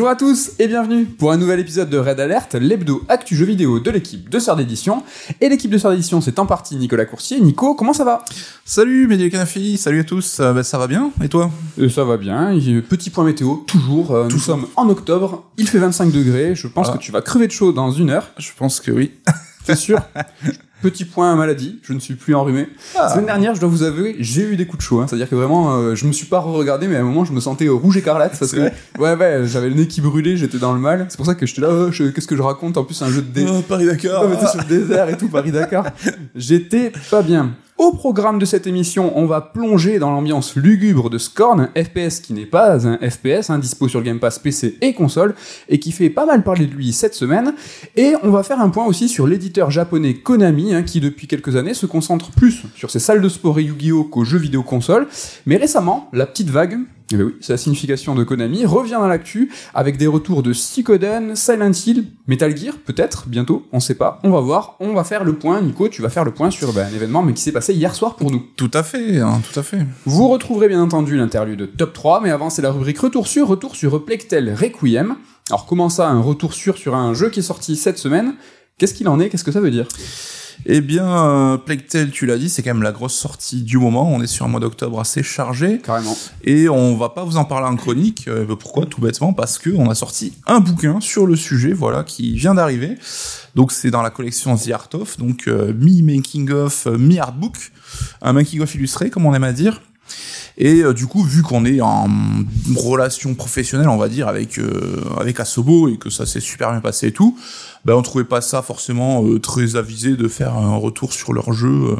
Bonjour à tous et bienvenue pour un nouvel épisode de Red Alert, l'hebdo actu jeu vidéo de l'équipe de Sœur d'édition. Et l'équipe de Sœur d'édition, c'est en partie Nicolas Coursier. Nico, comment ça va? Salut Médic Canafi, salut à tous, Euh, bah, ça va bien? Et toi? Euh, Ça va bien. Et Petit point météo, toujours. Euh, nous sommes en octobre, il fait 25 degrés. Je pense Ah. que tu vas crever de chaud dans une heure, Je pense que oui. c'est sûr? Petit point maladie, je ne suis plus enrhumé. La semaine dernière, je dois vous avouer, j'ai eu des coups de chaud. hein. C'est-à-dire que vraiment, euh, je me suis pas regardé, mais à un moment, je me sentais euh, rouge écarlate parce que ouais, ouais, j'avais le nez qui brûlait, j'étais dans le mal. C'est pour ça que j'étais là, oh, qu'est-ce que je raconte? En plus, un jeu de dé. Paris-Dakar. Non, mais t'es sur le désert et tout, Paris-Dakar. J'étais pas bien. Au programme de cette émission, on va plonger dans l'ambiance lugubre de Scorn, un FPS qui n'est pas un FPS, hein, dispo sur Game Pass PC et console, et qui fait pas mal parler de lui cette semaine. Et on va faire un point aussi sur l'éditeur japonais Konami, hein, qui depuis quelques années se concentre plus sur ses salles de sport et Yu-Gi-Oh qu'aux jeux vidéo console. Mais récemment, la petite vague, eh ben oui, c'est la signification de Konami, revient dans l'actu avec des retours de Suikoden, Silent Hill, Metal Gear, peut-être, bientôt, on sait pas. On va voir, on va faire le point. Nico, tu vas faire le point sur ben, un événement mais qui s'est passé hier soir pour nous. Tout à fait, hein, tout à fait. Vous retrouverez bien entendu l'interlude top 3, mais avant c'est la rubrique retour sur, retour sur Plectel Requiem. Alors comment ça, un retour sur sur un jeu qui est sorti cette semaine? Qu'est-ce qu'il en est? Qu'est-ce que ça veut dire? Eh bien, euh, Plague Tale, tu l'as dit, c'est quand même la grosse sortie du moment. On est sur un mois d'octobre assez chargé. Carrément. Et on va pas vous en parler en chronique. Euh, pourquoi Tout bêtement parce que on a sorti un bouquin sur le sujet, voilà, qui vient d'arriver. Donc c'est dans la collection The Art of, donc euh, mi making of, euh, mi artbook, un making of illustré, comme on aime à dire. Et euh, du coup, vu qu'on est en relation professionnelle, on va dire, avec euh, avec Asobo et que ça s'est super bien passé et tout, ben on trouvait pas ça forcément euh, très avisé de faire un retour sur leur jeu. euh,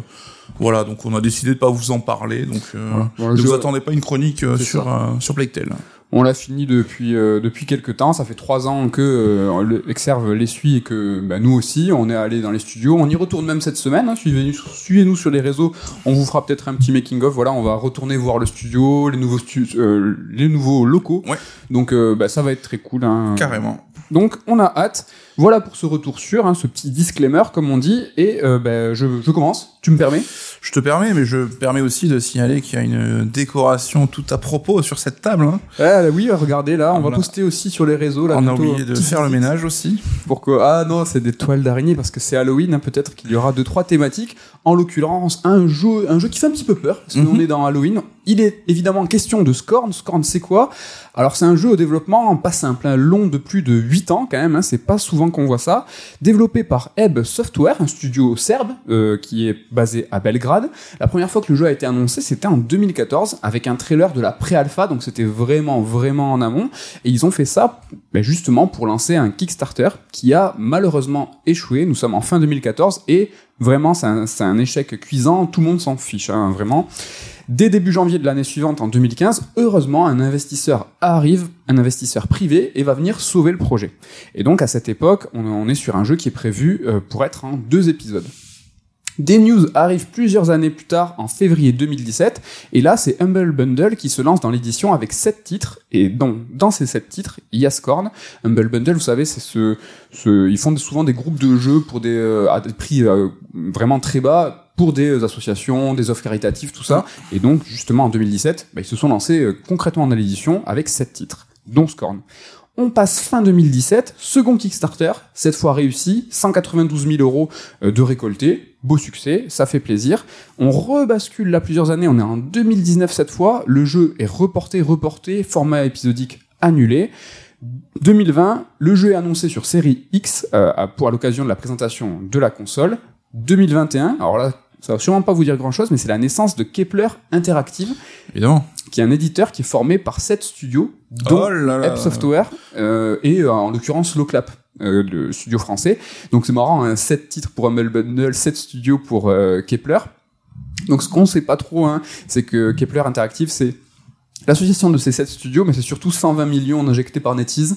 voilà, donc on a décidé de pas vous en parler. Donc Voilà. Ne vous attendez pas une chronique sur sur Plague Tale. On l'a fini depuis euh, depuis quelques temps. Ça fait trois ans que euh, Exerve les suit et que bah, nous aussi, on est allé dans les studios. On y retourne même cette semaine. hein. Suivez-nous sur les réseaux. On vous fera peut-être un petit making of. Voilà, on va retourner voir le studio, les nouveaux stu- euh, les nouveaux locaux. Ouais. Donc euh, bah, ça va être très cool. Hein. Carrément. Donc on a hâte. Voilà pour ce retour sur, hein, ce petit disclaimer comme on dit. Et euh, bah, je, je commence. Tu me permets? Je te permets, mais je me permets aussi de signaler qu'il y a une décoration tout à propos sur cette table. hein. Ah, Oui, regardez là. On va poster aussi sur les réseaux. Là, On a oublié de faire le ménage aussi. Pour que... Ah non, c'est des toiles d'araignée parce que c'est Halloween, hein, peut-être qu'il y aura deux, trois thématiques. En l'occurrence, un jeu, un jeu qui fait un petit peu peur, parce qu'on Mhm. est dans Halloween. Il est évidemment question de Scorn. Scorn, c'est quoi? Alors, c'est un jeu au développement pas simple, hein, long de plus de 8 ans quand même, hein, c'est pas souvent qu'on voit ça. Développé par Ebb Software, un studio serbe euh, qui est basé à Belgrade. La première fois que le jeu a été annoncé, c'était en 2014, avec un trailer de la pré-alpha, donc c'était vraiment, vraiment en amont. Et ils ont fait ça ben, justement pour lancer un Kickstarter qui a malheureusement échoué. Nous sommes en fin 2014 et vraiment c'est un, échec cuisant. Tout le monde s'en fiche, hein, vraiment. Dès début janvier de l'année suivante, en 2015, heureusement, un investisseur arrive, un investisseur privé, et va venir sauver le projet. Et donc, à cette époque, on, on est sur un jeu qui est prévu euh, pour être en deux épisodes. Des news arrivent plusieurs années plus tard, en février 2017, et là, c'est Humble Bundle qui se lance dans l'édition avec sept titres, et donc, dans ces sept titres, il y a Scorn. Humble Bundle, vous savez, c'est ce, ce, ils font souvent des groupes de jeux pour des, euh, à des prix euh, vraiment très bas, pour des associations, des offres caritatives, tout ça. Et donc, justement, en 2017, bah, ils se sont lancés euh, concrètement dans l'édition avec sept titres, dont Scorn. On passe fin 2017, second Kickstarter, cette fois réussi, 192 000 euros euh, de récolté, beau succès, ça fait plaisir. On rebascule là plusieurs années, on est en 2019 cette fois, le jeu est reporté, reporté, format épisodique annulé. 2020, le jeu est annoncé sur série X euh, pour l'occasion de la présentation de la console. 2021, alors là, ça va sûrement pas vous dire grand chose, mais c'est la naissance de Kepler Interactive, Évidemment. qui est un éditeur qui est formé par sept studios, dont Oh là là. Ebb Software euh, et euh, en l'occurrence Loclap, euh, le studio français. Donc c'est marrant, hein, 7 titres pour Humble Bundle, 7 studios pour euh, Kepler. Donc ce qu'on sait pas trop, hein, c'est que Kepler Interactive, c'est l'association de ces 7 studios, mais c'est surtout 120 millions injectés par NetEase.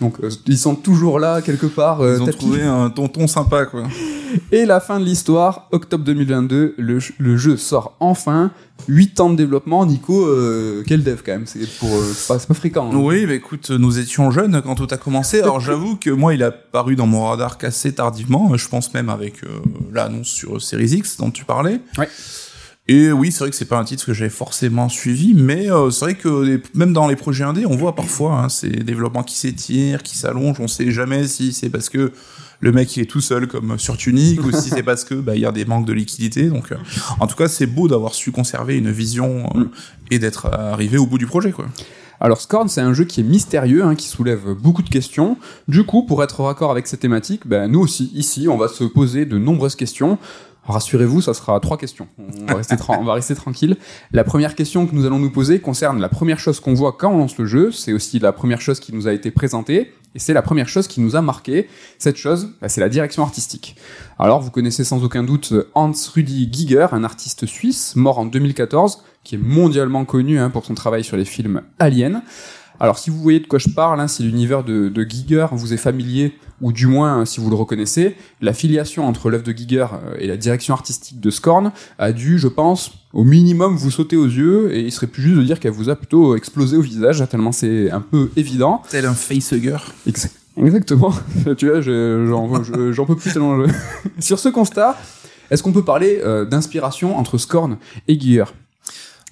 Donc euh, ils sont toujours là quelque part. euh, Ils ont tapis. trouvé un tonton sympa, quoi. Et la fin de l'histoire, octobre 2022, le, le jeu sort enfin. 8 ans de développement, Nico, euh, quel dev quand même, c'est euh, pas, pas fréquent. hein. Oui, bah écoute, nous étions jeunes quand tout a commencé. Alors j'avoue que moi, il a paru dans mon radar assez tardivement. Je pense même avec euh, l'annonce sur Series X dont tu parlais. Ouais. Et oui, c'est vrai que c'est pas un titre que j'ai forcément suivi, mais euh, c'est vrai que même dans les projets indés, on voit parfois hein, ces développements qui s'étirent, qui s'allongent. On sait jamais si c'est parce que le mec il est tout seul comme sur Tunic ou si c'est parce que bah il y a des manques de liquidité. Donc, euh, en tout cas, c'est beau d'avoir su conserver une vision euh, et d'être arrivé au bout du projet, quoi. Alors Scorn, c'est un jeu qui est mystérieux, hein, qui soulève beaucoup de questions. Du coup, pour être raccord avec cette thématique, ben, nous aussi, ici, on va se poser de nombreuses questions. Rassurez-vous, ça sera trois questions. On va, rester tra- on va rester tranquille. La première question que nous allons nous poser concerne la première chose qu'on voit quand on lance le jeu. C'est aussi la première chose qui nous a été présentée. Et c'est la première chose qui nous a marqué. Cette chose, bah, c'est la direction artistique. Alors, vous connaissez sans aucun doute Hans Rudi Giger, un artiste suisse, mort en 2014, qui est mondialement connu hein, pour son travail sur les films Alien. Alors, si vous voyez de quoi je parle, hein, si l'univers de, de Giger vous est familier, ou du moins euh, si vous le reconnaissez, la filiation entre l'œuvre de Giger euh, et la direction artistique de Scorn a dû, je pense, au minimum vous sauter aux yeux, et il serait plus juste de dire qu'elle vous a plutôt explosé au visage, hein, tellement c'est un peu évident. Tel un facehugger. Exact- Exactement. tu vois, je- j'en je- j'en peux plus tellement. je- Sur ce constat, est-ce qu'on peut parler euh, d'inspiration entre Scorn et Giger?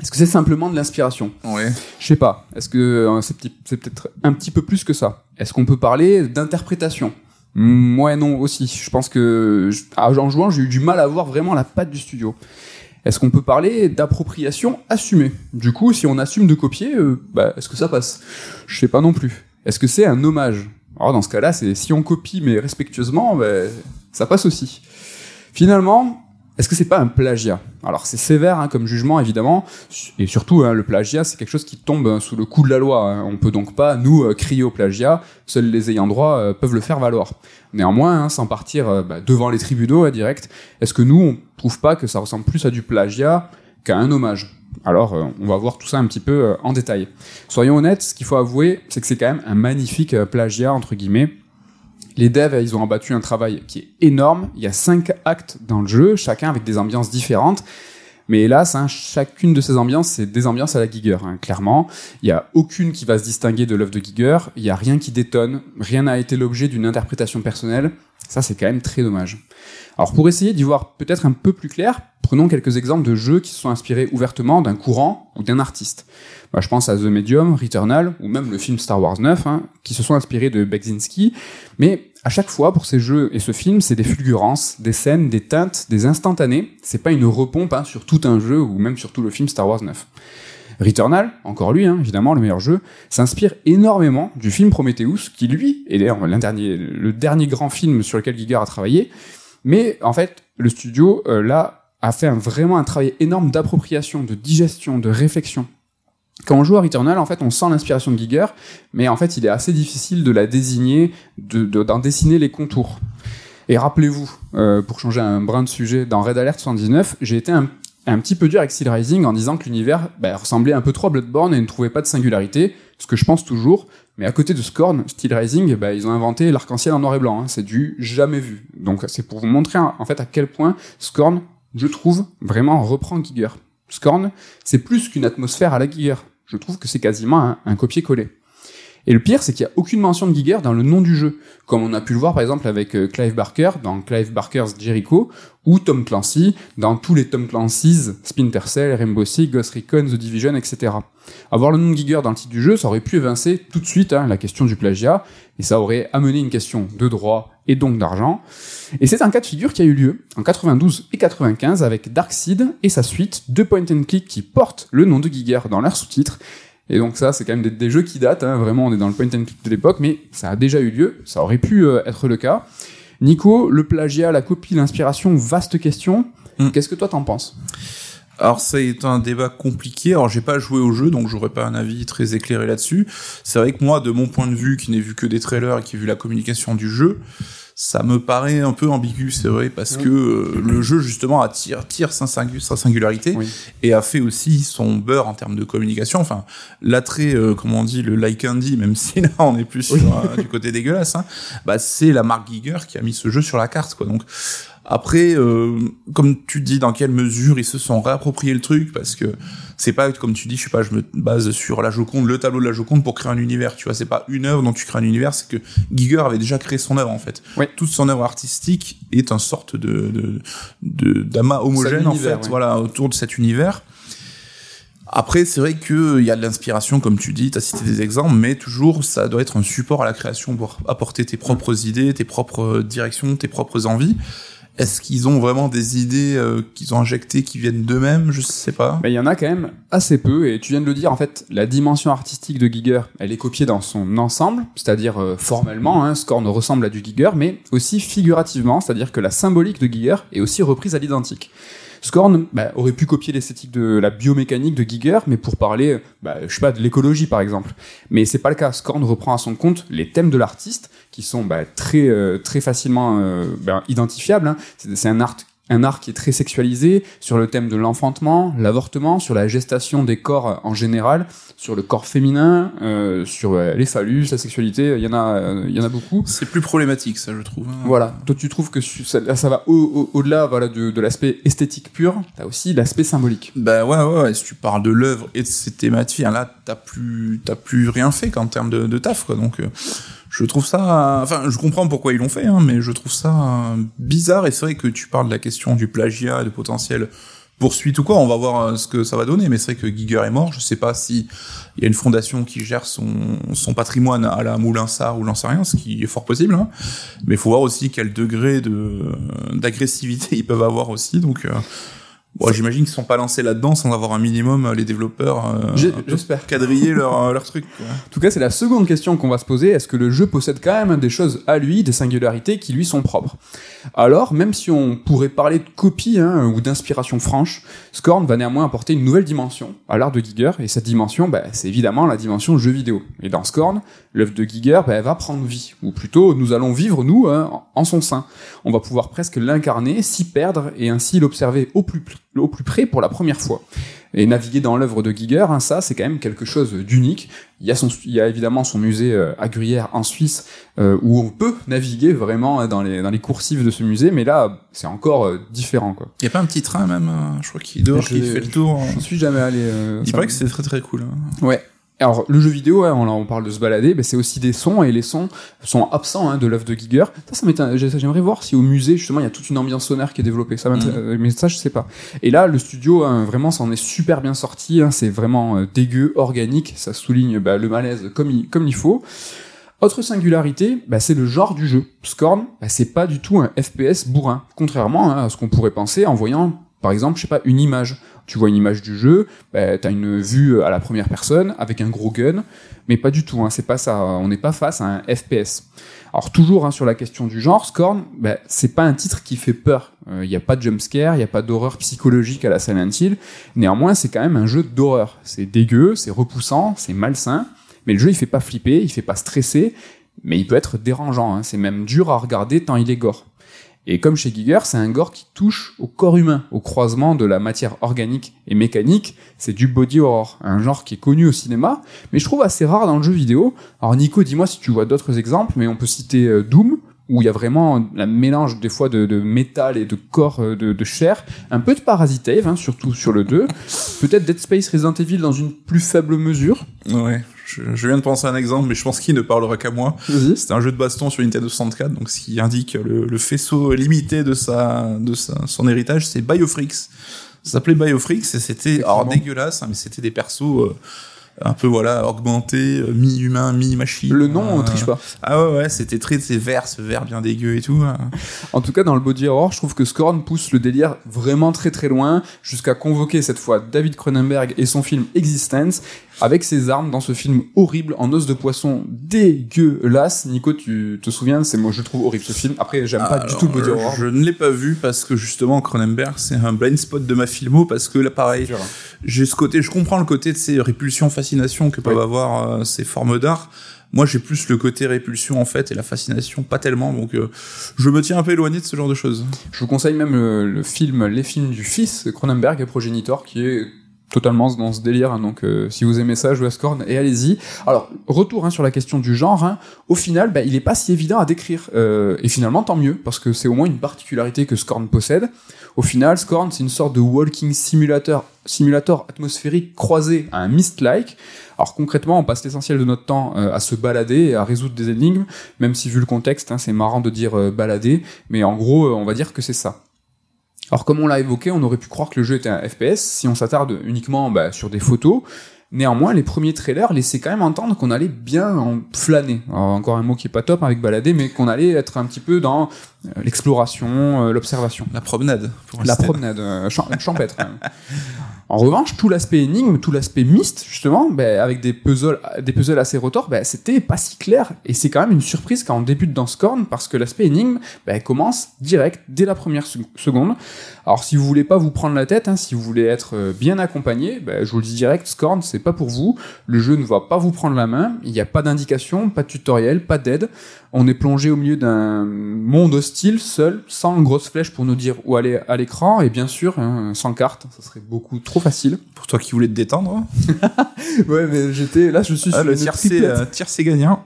Est-ce que c'est simplement de l'inspiration? Ouais. Je sais pas. Est-ce que euh, c'est peut-être un petit peu plus que ça? Est-ce qu'on peut parler d'interprétation? Mm, Ouais, non, aussi. Je pense que je- ah, en jouant, j'ai eu du mal à voir vraiment la patte du studio. Est-ce qu'on peut parler d'appropriation assumée? Du coup, si on assume de copier, euh, bah, est-ce que ça passe? Je sais pas non plus. Est-ce que c'est un hommage? Alors dans ce cas-là, c'est si on copie mais respectueusement, bah, ça passe aussi. Finalement, est-ce que c'est pas un plagiat? Alors c'est sévère hein, comme jugement évidemment, et surtout hein, le plagiat c'est quelque chose qui tombe hein, sous le coup de la loi. hein. On peut donc pas nous euh, crier au plagiat, seuls les ayants droit euh, peuvent le faire valoir. Néanmoins, sans partir euh, bah, devant les tribunaux direct, est-ce que nous on trouve pas que ça ressemble plus à du plagiat qu'à un hommage? Alors, on va voir tout ça un petit peu en détail. Soyons honnêtes, ce qu'il faut avouer, c'est que c'est quand même un magnifique plagiat, entre guillemets. Les devs, ils ont abattu un travail qui est énorme. Il y a cinq actes dans le jeu, chacun avec des ambiances différentes. Mais hélas, hein, chacune de ces ambiances, c'est des ambiances à la Giger, hein, clairement. Il n'y a aucune qui va se distinguer de l'œuvre de Giger. Il n'y a rien qui détonne. Rien n'a été l'objet d'une interprétation personnelle. Ça, c'est quand même très dommage. Alors, pour essayer d'y voir peut-être un peu plus clair, prenons quelques exemples de jeux qui se sont inspirés ouvertement d'un courant ou d'un artiste. Bah, je pense à The Medium, Returnal, ou même le film Star Wars 9, hein, qui se sont inspirés de Beksinski. Mais à chaque fois, pour ces jeux et ce film, c'est des fulgurances, des scènes, des teintes, des instantanés. C'est pas une repompe hein, sur tout un jeu ou même sur tout le film Star Wars 9. Returnal, encore lui, hein, évidemment, le meilleur jeu, s'inspire énormément du film Prometheus, qui lui, est d'ailleurs le dernier grand film sur lequel Giger a travaillé, mais en fait, le studio, euh, là, a fait vraiment un travail énorme d'appropriation, de digestion, de réflexion. Quand on joue à Returnal, en fait, on sent l'inspiration de Giger, mais en fait, il est assez difficile de la désigner, de- de- d'en dessiner les contours. Et rappelez-vous, euh, pour changer un brin de sujet, dans Red Alert 79, j'ai été un, un petit peu dur avec Steel Rising en disant que l'univers bah, ressemblait un peu trop à Bloodborne et ne trouvait pas de singularité, ce que je pense toujours. Mais à côté de Scorn, Steel Rising, bah, ils ont inventé l'arc-en-ciel en noir et blanc. hein. C'est du jamais vu. Donc c'est pour vous montrer en fait à quel point Scorn, je trouve, vraiment reprend Giger. Scorn, c'est plus qu'une atmosphère à la Giger. Je trouve que c'est quasiment un, un copier-coller. Et le pire, c'est qu'il n'y a aucune mention de Giger dans le nom du jeu, comme on a pu le voir par exemple avec euh, Clive Barker dans Clive Barker's Jericho, ou Tom Clancy dans tous les Tom Clancy's, Splinter Cell, Rainbow Six, Ghost Recon, The Division, etc. Avoir le nom de Giger dans le titre du jeu, ça aurait pu évincer tout de suite hein, la question du plagiat, et ça aurait amené une question de droit et donc d'argent. Et c'est un cas de figure qui a eu lieu en 92 et 95 avec Darkseid et sa suite, deux point and click qui portent le nom de Giger dans leur sous-titre, et donc ça, c'est quand même des, des jeux qui datent, hein, vraiment, on est dans le point and click de l'époque, mais ça a déjà eu lieu, ça aurait pu euh, être le cas. Nico, le plagiat, la copie, l'inspiration, vaste question. Mm. Qu'est-ce que toi t'en penses? Alors ça est un débat compliqué. Alors j'ai pas joué au jeu, donc j'aurais pas un avis très éclairé là-dessus. C'est vrai que moi, de mon point de vue, qui n'ai vu que des trailers et qui ai vu la communication du jeu, ça me paraît un peu ambigu, c'est vrai, parce Oui. que euh, le jeu justement attire tire sa, singu- sa singularité Oui. et a fait aussi son beurre en termes de communication. Enfin, l'attrait, euh, comment on dit, le like candy, même si là on est plus sur, euh, du côté dégueulasse, hein, bah c'est la marque Giger qui a mis ce jeu sur la carte, quoi. Donc après, euh, comme tu dis, dans quelle mesure ils se sont réappropriés le truc, parce que c'est pas comme tu dis, je sais pas, je me base sur la Joconde, le tableau de la Joconde pour créer un univers. Tu vois, c'est pas une œuvre dont tu crées un univers, c'est que Giger avait déjà créé son œuvre en fait. Ouais. Toute son œuvre artistique est un sorte de d'amas homogène en fait, ouais. voilà, autour de cet univers. Après, c'est vrai qu'il y a de l'inspiration, comme tu dis, tu as cité des exemples, mais toujours, ça doit être un support à la création pour apporter tes propres idées, tes propres directions, tes propres envies. Est-ce qu'ils ont vraiment des idées euh, qu'ils ont injectées qui viennent d'eux-mêmes? Je sais pas. Mais il y en a quand même assez peu, et tu viens de le dire, en fait, la dimension artistique de Giger, elle est copiée dans son ensemble, c'est-à-dire euh, formellement, hein, Scorn ressemble à du Giger, mais aussi figurativement, c'est-à-dire que la symbolique de Giger est aussi reprise à l'identique. Scorn bah, aurait pu copier l'esthétique de la biomécanique de Giger, mais pour parler, bah, je sais pas, de l'écologie par exemple. Mais c'est pas le cas. Scorn reprend à son compte les thèmes de l'artiste, qui sont bah, très euh, très facilement euh, bah, identifiables. hein. C'est c'est un art un art qui est très sexualisé sur le thème de l'enfantement, l'avortement, sur la gestation des corps en général, sur le corps féminin, euh, sur euh, les phallus, la sexualité. Il y en a, euh, il y en a beaucoup. C'est plus problématique, ça, je trouve. hein. Voilà. Toi, tu trouves que ça, va au- au- au-delà voilà, de, de l'aspect esthétique pur. T'as aussi l'aspect symbolique. Bah ouais, ouais, ouais, si tu parles de l'œuvre et de ses thématiques, là, t'as plus, t'as plus rien fait qu'en termes de, de taf, quoi. Donc, euh, je trouve ça, enfin, je comprends pourquoi ils l'ont fait, hein, mais je trouve ça euh, bizarre. Et c'est vrai que tu parles de la question du plagiat et de potentiel poursuite ou quoi. On va voir euh, ce que ça va donner. Mais c'est vrai que Giger est mort. Je sais pas si il y a une fondation qui gère son, patrimoine à la Moulin-Sart ou j'en sais rien, ce qui est fort possible. Hein. Mais il faut voir aussi quel degré de d'agressivité ils peuvent avoir aussi. Donc, euh, bon, j'imagine qu'ils sont pas lancés là-dedans sans avoir un minimum euh, les développeurs euh, J'espère. quadriller leur euh, leur truc. Quoi. En tout cas, c'est la seconde question qu'on va se poser. Est-ce que le jeu possède quand même des choses à lui, des singularités qui lui sont propres? Alors, même si on pourrait parler de copie hein, ou d'inspiration franche, Scorn va néanmoins apporter une nouvelle dimension à l'art de Giger, et cette dimension, bah, c'est évidemment la dimension jeu vidéo. Et dans Scorn, l'œuvre de Giger bah, elle va prendre vie, ou plutôt nous allons vivre, nous, hein, en- son sein. On va pouvoir presque l'incarner, s'y perdre, et ainsi l'observer au plus, au plus près pour la première fois. Et naviguer dans l'œuvre de Giger, hein, ça, c'est quand même quelque chose d'unique. Il y a, son, il y a évidemment son musée euh, à Gruyère en Suisse, euh, où on peut naviguer vraiment hein, dans les, dans les coursives de ce musée, mais là, c'est encore euh, différent. Quoi. Il y a pas un petit train même, euh, je crois qu'il Je- qui fait le tour. euh. Je suis jamais allé. euh, Il paraît que c'est très très cool. hein. Ouais. Alors le jeu vidéo, hein, on, on parle de se balader, c'est aussi des sons et les sons sont absents hein, de l'œuvre de Giger. Ça, ça J'aimerais voir si au musée justement il y a toute une ambiance sonore qui est développée. Ça, euh, mais ça je sais pas. Et là, le studio hein, vraiment s'en est super bien sorti. hein, c'est vraiment euh, dégueu, organique. Ça souligne bah, le malaise comme il, comme il faut. Autre singularité, bah, c'est le genre du jeu. Scorn, bah, c'est pas du tout un FPS bourrin, contrairement hein, à ce qu'on pourrait penser en voyant, par exemple, je sais pas, une image. Tu vois une image du jeu, bah, t'as une vue à la première personne avec un gros gun, mais pas du tout. Hein. On n'est pas face à un FPS. Alors toujours hein, sur la question du genre, Scorn, bah, c'est pas un titre qui fait peur. Il n'y a pas de jumpscare, il n'y a pas d'horreur psychologique à la Silent Hill. Néanmoins, c'est quand même un jeu d'horreur. C'est dégueu, c'est repoussant, c'est malsain. Mais le jeu, il fait pas flipper, il fait pas stresser, mais il peut être dérangeant. hein. C'est même dur à regarder tant il est gore. Et comme chez Giger, c'est un gore qui touche au corps humain, au croisement de la matière organique et mécanique. C'est du body horror, un genre qui est connu au cinéma, mais je trouve assez rare dans le jeu vidéo. Alors Nico, dis-moi si tu vois d'autres exemples, mais on peut citer euh, Doom, où il y a vraiment un mélange des fois de, métal et de corps euh, de, chair, un peu de Parasite hein, surtout sur le 2, peut-être Dead Space Resident Evil dans une plus faible mesure. Ouais, je, je viens de penser à un exemple, mais je pense qu'il ne parlera qu'à moi. C'était un jeu de baston sur Nintendo 64, donc ce qui indique le, le faisceau limité de sa, de sa, son héritage, c'est Biofreaks. Ça s'appelait Biofreaks et c'était, alors dégueulasse, hein, mais c'était des persos euh, un peu voilà augmentés, euh, mi-humain, mi-machine. Le nom, on Euh, triche pas. Ah ouais, ouais, c'était très, c'est vert, ce vert bien dégueu et tout. hein. En tout cas, dans le body horror, je trouve que Scorn pousse le délire vraiment très très loin, jusqu'à convoquer cette fois David Cronenberg et son film Existence, avec ses armes dans ce film horrible en os de poisson dégueulasse. Nico, tu te souviens C'est moi, je trouve horrible ce film. Après, j'aime pas du tout le body horror. Je ne l'ai pas vu parce que justement Cronenberg c'est un blind spot de ma filmo parce que là pareil. J'ai ce côté je comprends le côté de ces répulsions fascination que peuvent avoir euh, ces formes d'art. Moi j'ai plus le côté répulsion en fait et la fascination pas tellement. Donc euh, je me tiens un peu éloigné de ce genre de choses. Je vous conseille même le, le film, les films du fils Cronenberg, Progenitor, qui est totalement dans ce délire. hein, donc, euh, si vous aimez ça, jouez à Scorn et allez-y. Alors, retour hein, sur la question du genre. hein, au final, bah, il est pas si évident à décrire. Euh, et finalement, tant mieux, parce que c'est au moins une particularité que Scorn possède. Au final, Scorn, c'est une sorte de walking simulator, simulator atmosphérique croisé à un Myst-like. Alors concrètement, on passe l'essentiel de notre temps euh, à se balader et à résoudre des énigmes, même si vu le contexte, hein, c'est marrant de dire euh, balader, mais en gros, euh, on va dire que c'est ça. Alors comme on l'a évoqué, on aurait pu croire que le jeu était un FPS si on s'attarde uniquement bah, sur des photos. Néanmoins, les premiers trailers laissaient quand même entendre qu'on allait bien en flâner. Alors, encore un mot qui est pas top avec balader, mais qu'on allait être un petit peu dans euh, l'exploration, euh, l'observation. La promenade. pour La promenade, euh, champ- champêtre. En revanche, tout l'aspect énigme, tout l'aspect mist, justement, ben, avec des puzzles, des puzzles assez retors, ben, c'était pas si clair. Et c'est quand même une surprise quand on débute dans Scorn, parce que l'aspect énigme ben, commence direct, dès la première sec- seconde. Alors, si vous voulez pas vous prendre la tête, hein, si vous voulez être euh, bien accompagné, ben, je vous le dis direct, Scorn, c'est pas pour vous. Le jeu ne va pas vous prendre la main. Il n'y a pas d'indication, pas de tutoriel, pas d'aide. On est plongé au milieu d'un monde hostile, seul, sans grosse flèche pour nous dire où aller à l'écran, et bien sûr, hein, sans carte, ça serait beaucoup trop facile. Pour toi qui voulais te détendre. Ouais, mais j'étais là, je suis Ah, sur le tiercé, euh, gagnant.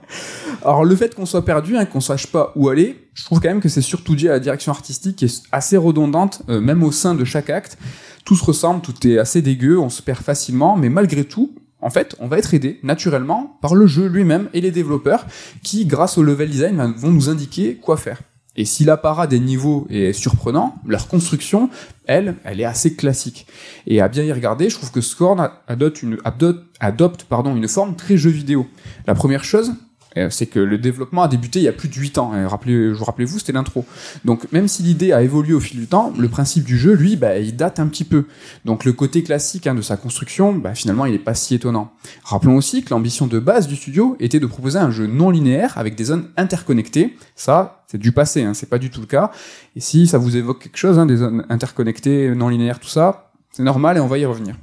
Alors le fait qu'on soit perdu, hein, qu'on sache pas où aller, je trouve quand même que c'est surtout dû à la direction artistique qui est assez redondante, euh, même au sein de chaque acte. Tout se ressemble, tout est assez dégueu, on se perd facilement, mais malgré tout, en fait, on va être aidé naturellement par le jeu lui-même et les développeurs qui, grâce au level design, ben, vont nous indiquer quoi faire. Et si l'apparat des niveaux est surprenant, leur construction, elle, elle est assez classique. Et à bien y regarder, je trouve que Scorn adopte une, forme très jeu vidéo. La première chose, c'est que le développement a débuté il y a plus de 8 ans. Et rappelez, vous rappelez-vous, c'était l'intro. Donc même si l'idée a évolué au fil du temps, le principe du jeu, lui, bah, il date un petit peu. Donc le côté classique hein, de sa construction, bah, finalement, il n'est pas si étonnant. Rappelons aussi que l'ambition de base du studio était de proposer un jeu non linéaire avec des zones interconnectées. Ça, c'est du passé, hein, c'est pas du tout le cas. Et si ça vous évoque quelque chose, hein, des zones interconnectées, non linéaires, tout ça, c'est normal et on va y revenir.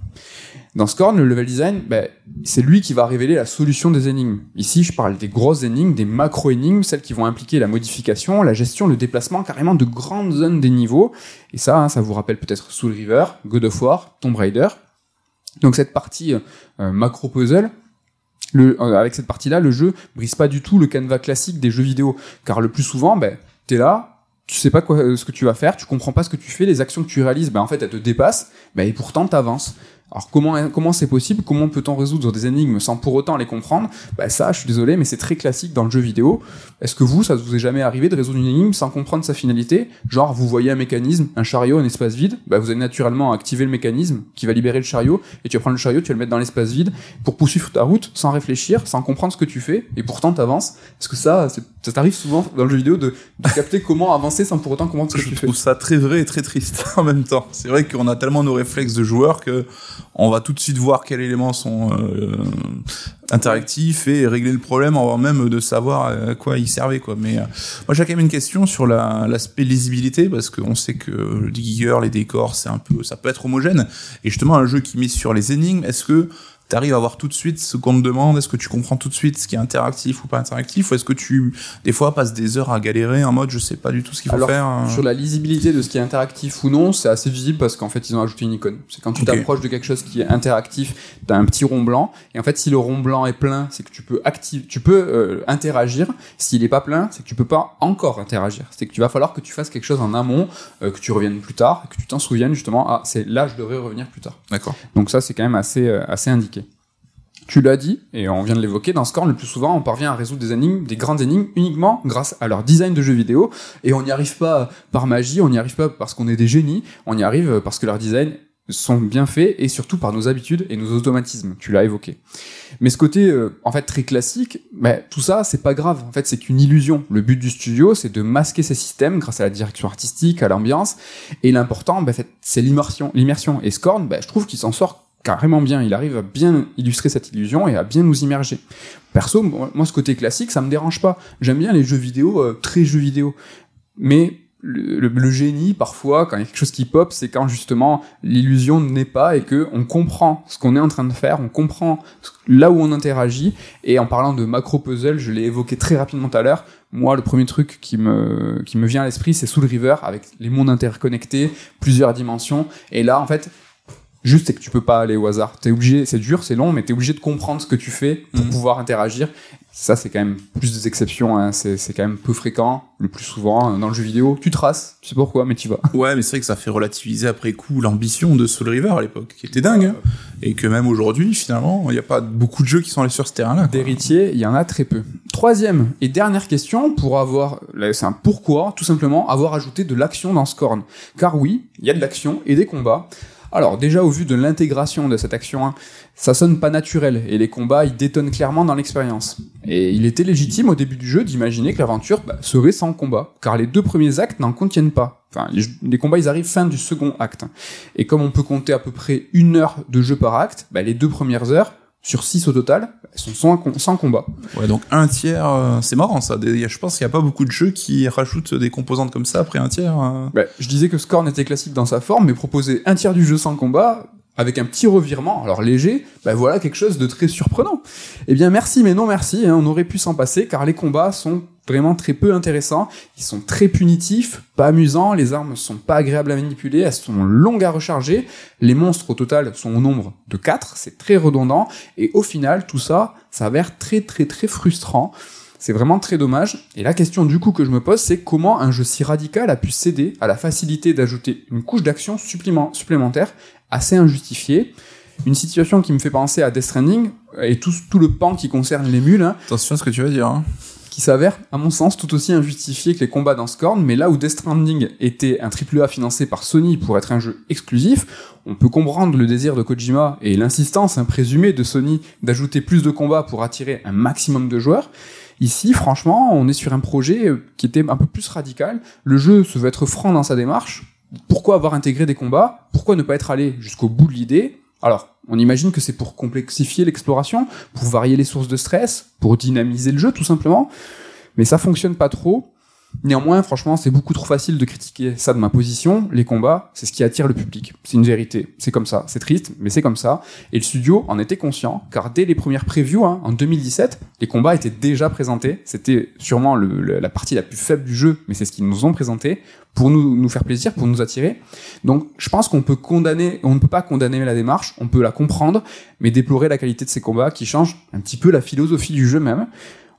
Dans Scorn, le level design, ben, c'est lui qui va révéler la solution des énigmes. Ici, je parle des grosses énigmes, des macro-énigmes, celles qui vont impliquer la modification, la gestion, le déplacement carrément de grandes zones des niveaux. Et ça, hein, ça vous rappelle peut-être Soul River, God of War, Tomb Raider. Donc cette partie euh, macro-puzzle, le, euh, avec cette partie-là, le jeu brise pas du tout le canevas classique des jeux vidéo. Car le plus souvent, ben, t'es là, tu sais pas quoi, euh, ce que tu vas faire, tu comprends pas ce que tu fais, les actions que tu réalises, ben, en fait, elles te dépassent, et pourtant t'avances. Alors comment comment c'est possible? Comment peut-on résoudre des énigmes sans pour autant les comprendre? Bah ça, je suis désolé, mais c'est très classique dans le jeu vidéo. Est-ce que vous, ça vous est jamais arrivé de résoudre une énigme sans comprendre sa finalité? Genre, vous voyez un mécanisme, un chariot, un espace vide, bah vous allez naturellement activer le mécanisme qui va libérer le chariot, et tu vas prendre le chariot, tu vas le mettre dans l'espace vide pour poursuivre ta route sans réfléchir, sans comprendre ce que tu fais, et pourtant t'avances. Est-ce que ça, c'est- ça t'arrive souvent dans le jeu vidéo de, de capter comment avancer sans pour autant comprendre ce que Je tu fais? trouve ça très vrai et très triste en même temps. C'est vrai qu'on a tellement nos réflexes de joueurs que on va tout de suite voir quels éléments sont euh, interactifs et régler le problème avant même de savoir à quoi ils servaient quoi. Mais euh, moi j'ai quand même une question sur la- l'aspect lisibilité parce qu'on sait que le digger, les décors, c'est un peu, ça peut être homogène. Et justement un jeu qui mise sur les énigmes, est-ce que tu arrives à voir tout de suite ce qu'on te demande Est-ce que tu comprends tout de suite ce qui est interactif ou pas interactif Ou est-ce que tu, des fois, passes des heures à galérer en mode je sais pas du tout ce qu'il faut Alors, faire hein Sur la lisibilité de ce qui est interactif ou non, c'est assez visible parce qu'en fait, ils ont ajouté une icône. C'est quand tu t'approches de quelque chose qui est interactif, t'as un petit rond blanc. Et en fait, si le rond blanc est plein, c'est que tu peux activer, tu peux euh, interagir. S'il est pas plein, c'est que tu peux pas encore interagir. C'est que tu vas falloir que tu fasses quelque chose en amont, euh, que tu reviennes plus tard, que tu t'en souviennes justement. Ah, c'est là, je devrais revenir plus tard. D'accord. Donc ça, c'est quand même assez, euh, assez indiqué. Tu l'as dit, et on vient de l'évoquer, dans Scorn, le plus souvent, on parvient à résoudre des énigmes, des grandes énigmes, uniquement grâce à leur design de jeux vidéo, et on n'y arrive pas par magie, on n'y arrive pas parce qu'on est des génies, on y arrive parce que leurs designs sont bien faits, et surtout par nos habitudes et nos automatismes, tu l'as évoqué. Mais ce côté, euh, en fait, très classique, bah, tout ça, c'est pas grave. En fait, c'est qu'une illusion. Le but du studio, c'est de masquer ces systèmes grâce à la direction artistique, à l'ambiance, et l'important, bah, c'est l'immersion. L'immersion. Et Scorn, bah, je trouve qu'il s'en sort carrément bien. Il arrive à bien illustrer cette illusion et à bien nous immerger. Perso, moi, ce côté classique, ça me dérange pas. J'aime bien les jeux vidéo, euh, très jeux vidéo. Mais le, le- le génie, parfois, quand il y a quelque chose qui pop, c'est quand justement l'illusion n'est pas et que on comprend ce qu'on est en train de faire, on comprend là où on interagit. Et en parlant de macro puzzle, je l'ai évoqué très rapidement tout à l'heure. Moi, le premier truc qui me qui me vient à l'esprit, c'est Soul River avec les mondes interconnectés, plusieurs dimensions. Et là, en fait, Juste, c'est que tu peux pas aller au hasard. T'es obligé, c'est dur, c'est long, mais t'es obligé de comprendre ce que tu fais pour Mhm. pouvoir interagir. Ça, c'est quand même plus des exceptions. Hein. C'est, c'est quand même peu fréquent. Le plus souvent, euh, dans le jeu vidéo, tu traces. Tu sais pourquoi, mais tu vas. Ouais, mais c'est vrai que ça fait relativiser après coup l'ambition de Soul River à l'époque, qui était dingue. hein. Et que même aujourd'hui, finalement, il n'y a pas beaucoup de jeux qui sont allés sur ce terrain-là. D'héritiers, il y en a très peu. Troisième et dernière question pour avoir, c'est un pourquoi, tout simplement avoir ajouté de l'action dans Scorn. Car oui, il y a de l'action et des combats. Alors déjà au vu de l'intégration de cette action, hein, ça sonne pas naturel et les combats ils détonnent clairement dans l'expérience. Et il était légitime au début du jeu d'imaginer que l'aventure bah, serait sans combat, car les deux premiers actes n'en contiennent pas. Enfin, les, les combats ils arrivent fin du second acte. Et comme on peut compter à peu près une heure de jeu par acte, bah, les deux premières heures sur 6 au total, elles sont sans, com- sans combat. Ouais, donc un tiers, euh, c'est marrant ça. Des- Je pense qu'il n'y a pas beaucoup de jeux qui rajoutent des composantes comme ça après un tiers. euh. Bah, je disais que Scorn était classique dans sa forme, mais proposer un tiers du jeu sans combat, avec un petit revirement, alors léger, bah voilà quelque chose de très surprenant. Eh bien merci, mais non merci, hein, on aurait pu s'en passer, car les combats sont vraiment très peu intéressants, ils sont très punitifs, pas amusants, les armes sont pas agréables à manipuler, elles sont longues à recharger, les monstres au total sont au nombre de 4, c'est très redondant, et au final tout ça s'avère très très très frustrant. C'est vraiment très dommage. Et la question du coup que je me pose, c'est comment un jeu si radical a pu céder à la facilité d'ajouter une couche d'action supplément- supplémentaire assez injustifiée. Une situation qui me fait penser à Death Stranding et tout, tout le pan qui concerne les mules, hein, Attention à ce que tu vas dire. Hein. qui s'avère, à mon sens, tout aussi injustifié que les combats dans Scorn, mais là où Death Stranding était un AAA financé par Sony pour être un jeu exclusif, on peut comprendre le désir de Kojima et l'insistance hein, présumée de Sony d'ajouter plus de combats pour attirer un maximum de joueurs. Ici, franchement, on est sur un projet qui était un peu plus radical. Le jeu se veut être franc dans sa démarche. Pourquoi avoir intégré des combats Pourquoi ne pas être allé jusqu'au bout de l'idée? Alors, on imagine que c'est pour complexifier l'exploration, pour varier les sources de stress, pour dynamiser le jeu tout simplement. Mais ça fonctionne pas trop. Néanmoins, franchement, c'est beaucoup trop facile de critiquer ça de ma position. Les combats, c'est ce qui attire le public. C'est une vérité. C'est comme ça. C'est triste, mais c'est comme ça. Et le studio en était conscient, car dès les premières previews, hein, en 2017, les combats étaient déjà présentés. C'était sûrement la partie la plus faible du jeu, mais c'est ce qu'ils nous ont présenté pour nous, nous faire plaisir, pour nous attirer. Donc, je pense qu'on peut condamner, on ne peut pas condamner la démarche, on peut la comprendre, mais déplorer la qualité de ces combats qui changent un petit peu la philosophie du jeu même.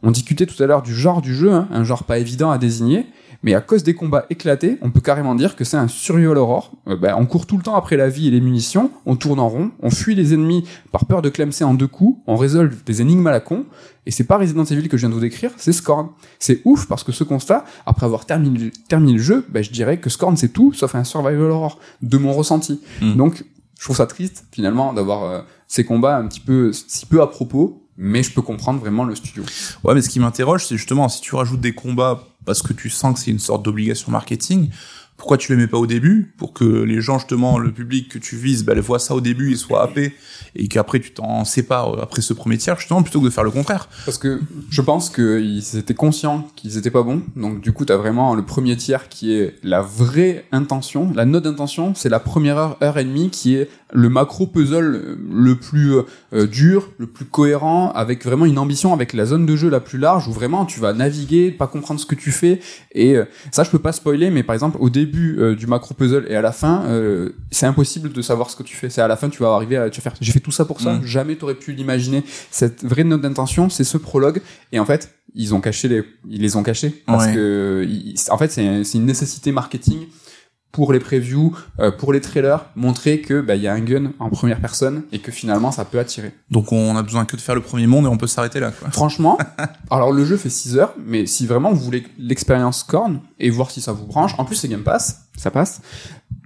On discutait tout à l'heure du genre du jeu, hein, un genre pas évident à désigner, mais à cause des combats éclatés, on peut carrément dire que c'est un survival horror. Euh, ben, on court tout le temps après la vie et les munitions, on tourne en rond, on fuit les ennemis par peur de clemser en deux coups, on résolve des énigmes à la con, et c'est pas Resident Evil que je viens de vous décrire, c'est Scorn. C'est ouf parce que ce constat, après avoir terminé, terminé le jeu, ben, je dirais que Scorn c'est tout sauf un survival horror, de mon ressenti. Mm. Donc, je trouve ça triste finalement d'avoir euh, ces combats un petit peu si peu à propos, mais je peux comprendre vraiment le studio. Ouais, mais ce qui m'interroge, c'est justement si tu rajoutes des combats parce que tu sens que c'est une sorte d'obligation marketing, pourquoi tu les mets pas au début pour que les gens justement, le public que tu vises, ben, voient ça au début et soient happés et qu'après tu t'en sépares après ce premier tiers justement plutôt que de faire le contraire. Parce que je pense qu'ils étaient conscients qu'ils étaient pas bons. Donc du coup, t'as vraiment le premier tiers qui est la vraie intention. La note d'intention, c'est la première heure, heure et demie qui est le macro puzzle le plus euh, dur, le plus cohérent, avec vraiment une ambition, avec la zone de jeu la plus large où vraiment tu vas naviguer, pas comprendre ce que tu fais. Et euh, ça, je peux pas spoiler, mais par exemple au début euh, du macro puzzle et à la fin, euh, c'est impossible de savoir ce que tu fais. C'est à la fin, tu vas arriver à tu vas faire. J'ai fait tout ça pour ça. Mm. Jamais t'aurais pu l'imaginer. Cette vraie note d'intention, c'est ce prologue. Et en fait, ils ont caché les, ils les ont cachés parce Ouais. que, ils- en fait, c'est une nécessité marketing pour les previews, euh, pour les trailers, montrer que bah il y a un gun en première personne et que finalement ça peut attirer. Donc on a besoin que de faire le premier monde et on peut s'arrêter là quoi. Franchement, alors le jeu fait 6 heures, mais si vraiment vous voulez l'expérience Korn et voir si ça vous branche, en plus c'est Game Pass, ça passe.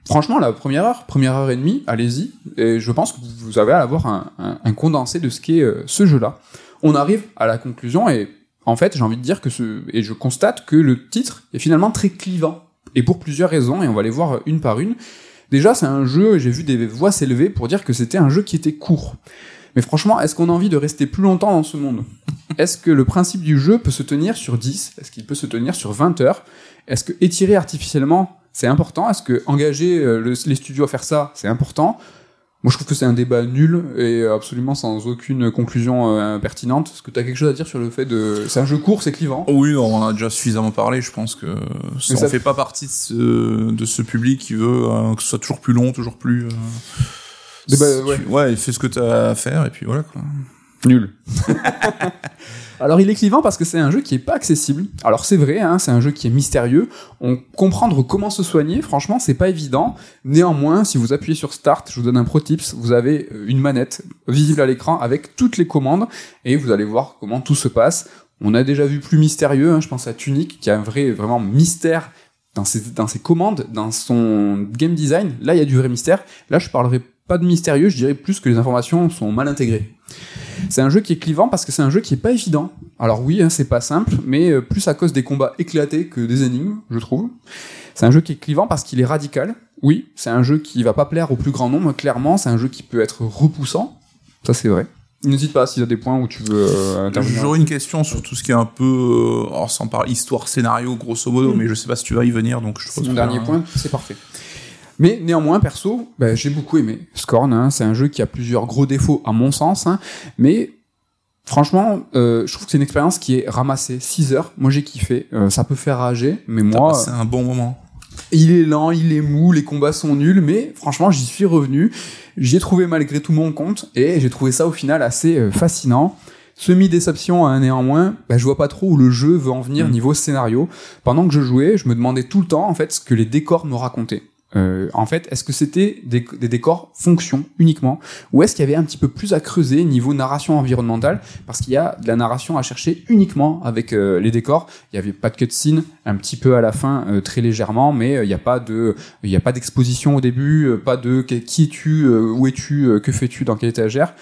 Franchement, la première heure, première heure et demie, allez-y. Et je pense que vous avez à avoir un, un- un condensé de ce qu'est euh, ce jeu-là. On arrive à la conclusion et en fait, j'ai envie de dire que ce et je constate que le titre est finalement très clivant et pour plusieurs raisons et on va les voir une par une. Déjà, c'est un jeu, j'ai vu des voix s'élever pour dire que c'était un jeu qui était court. Mais franchement, est-ce qu'on a envie de rester plus longtemps dans ce monde? Est-ce que le principe du jeu peut se tenir sur 10 Est-ce qu'il peut se tenir sur 20 heures? Est-ce que étirer artificiellement, c'est important? Est-ce que engager euh, le- les studios à faire ça, c'est important? Moi, je trouve que c'est un débat nul et absolument sans aucune conclusion euh, pertinente. Est-ce que tu as quelque chose à dire sur le fait de... C'est un jeu court, c'est clivant? Oh oui, on en a déjà suffisamment parlé. Je pense que ça, on fait pas partie de ce, de ce public qui veut euh, que ce soit toujours plus long, toujours plus. euh, ouais. Tu- ouais, fais ce que t'as à faire et puis voilà quoi. Nul. Alors il est clivant parce que c'est un jeu qui est pas accessible. Alors c'est vrai, hein, c'est un jeu qui est mystérieux. On comprendre comment se soigner, franchement, c'est pas évident. Néanmoins, si vous appuyez sur Start, je vous donne un pro tips, vous avez euh, une manette visible à l'écran avec toutes les commandes et vous allez voir comment tout se passe. On a déjà vu plus mystérieux, hein, je pense à Tunic qui a un vrai vraiment mystère dans ses, dans ses commandes, dans son game design. Là, il y a du vrai mystère. Là, je parlerai pas de mystérieux, je dirais plus que les informations sont mal intégrées. C'est un jeu qui est clivant parce que c'est un jeu qui est pas évident. Alors oui, hein, c'est pas simple, mais euh, plus à cause des combats éclatés que des énigmes, je trouve. C'est un jeu qui est clivant parce qu'il est radical. Oui, c'est un jeu qui va pas plaire au plus grand nombre, clairement. C'est un jeu qui peut être repoussant. Ça, c'est vrai. N'hésite pas s'il y a des points où tu veux euh, intervenir. J'aurais une question sur tout ce qui est un peu, euh, alors sans parler histoire, scénario, grosso modo, Mm. mais je sais pas si tu vas y venir, donc je mon dernier un- point, c'est parfait. Mais néanmoins, perso, ben, j'ai beaucoup aimé Scorn. hein. C'est un jeu qui a plusieurs gros défauts à mon sens, hein. mais franchement, euh, je trouve que c'est une expérience qui est ramassée. 6 heures, moi j'ai kiffé. Euh, ça peut faire rager, mais moi, passé un bon moment. il est lent, il est mou, les combats sont nuls, mais franchement, j'y suis revenu. J'y ai trouvé malgré tout mon compte, et j'ai trouvé ça au final assez euh, fascinant. Semi-déception hein, néanmoins, bah, je vois pas trop où le jeu veut en venir Mm. niveau scénario. Pendant que je jouais, je me demandais tout le temps en fait ce que les décors me racontaient. Euh, en fait, est-ce que c'était des, des décors fonction uniquement, ou est-ce qu'il y avait un petit peu plus à creuser niveau narration environnementale, parce qu'il y a de la narration à chercher uniquement avec euh, les décors. Il y avait pas de cutscene, un petit peu à la fin, euh, très légèrement, mais euh, il n'y a pas de, il y a pas d'exposition au début, euh, pas de qui es-tu, euh, où es-tu, que fais-tu, dans quelle étagère.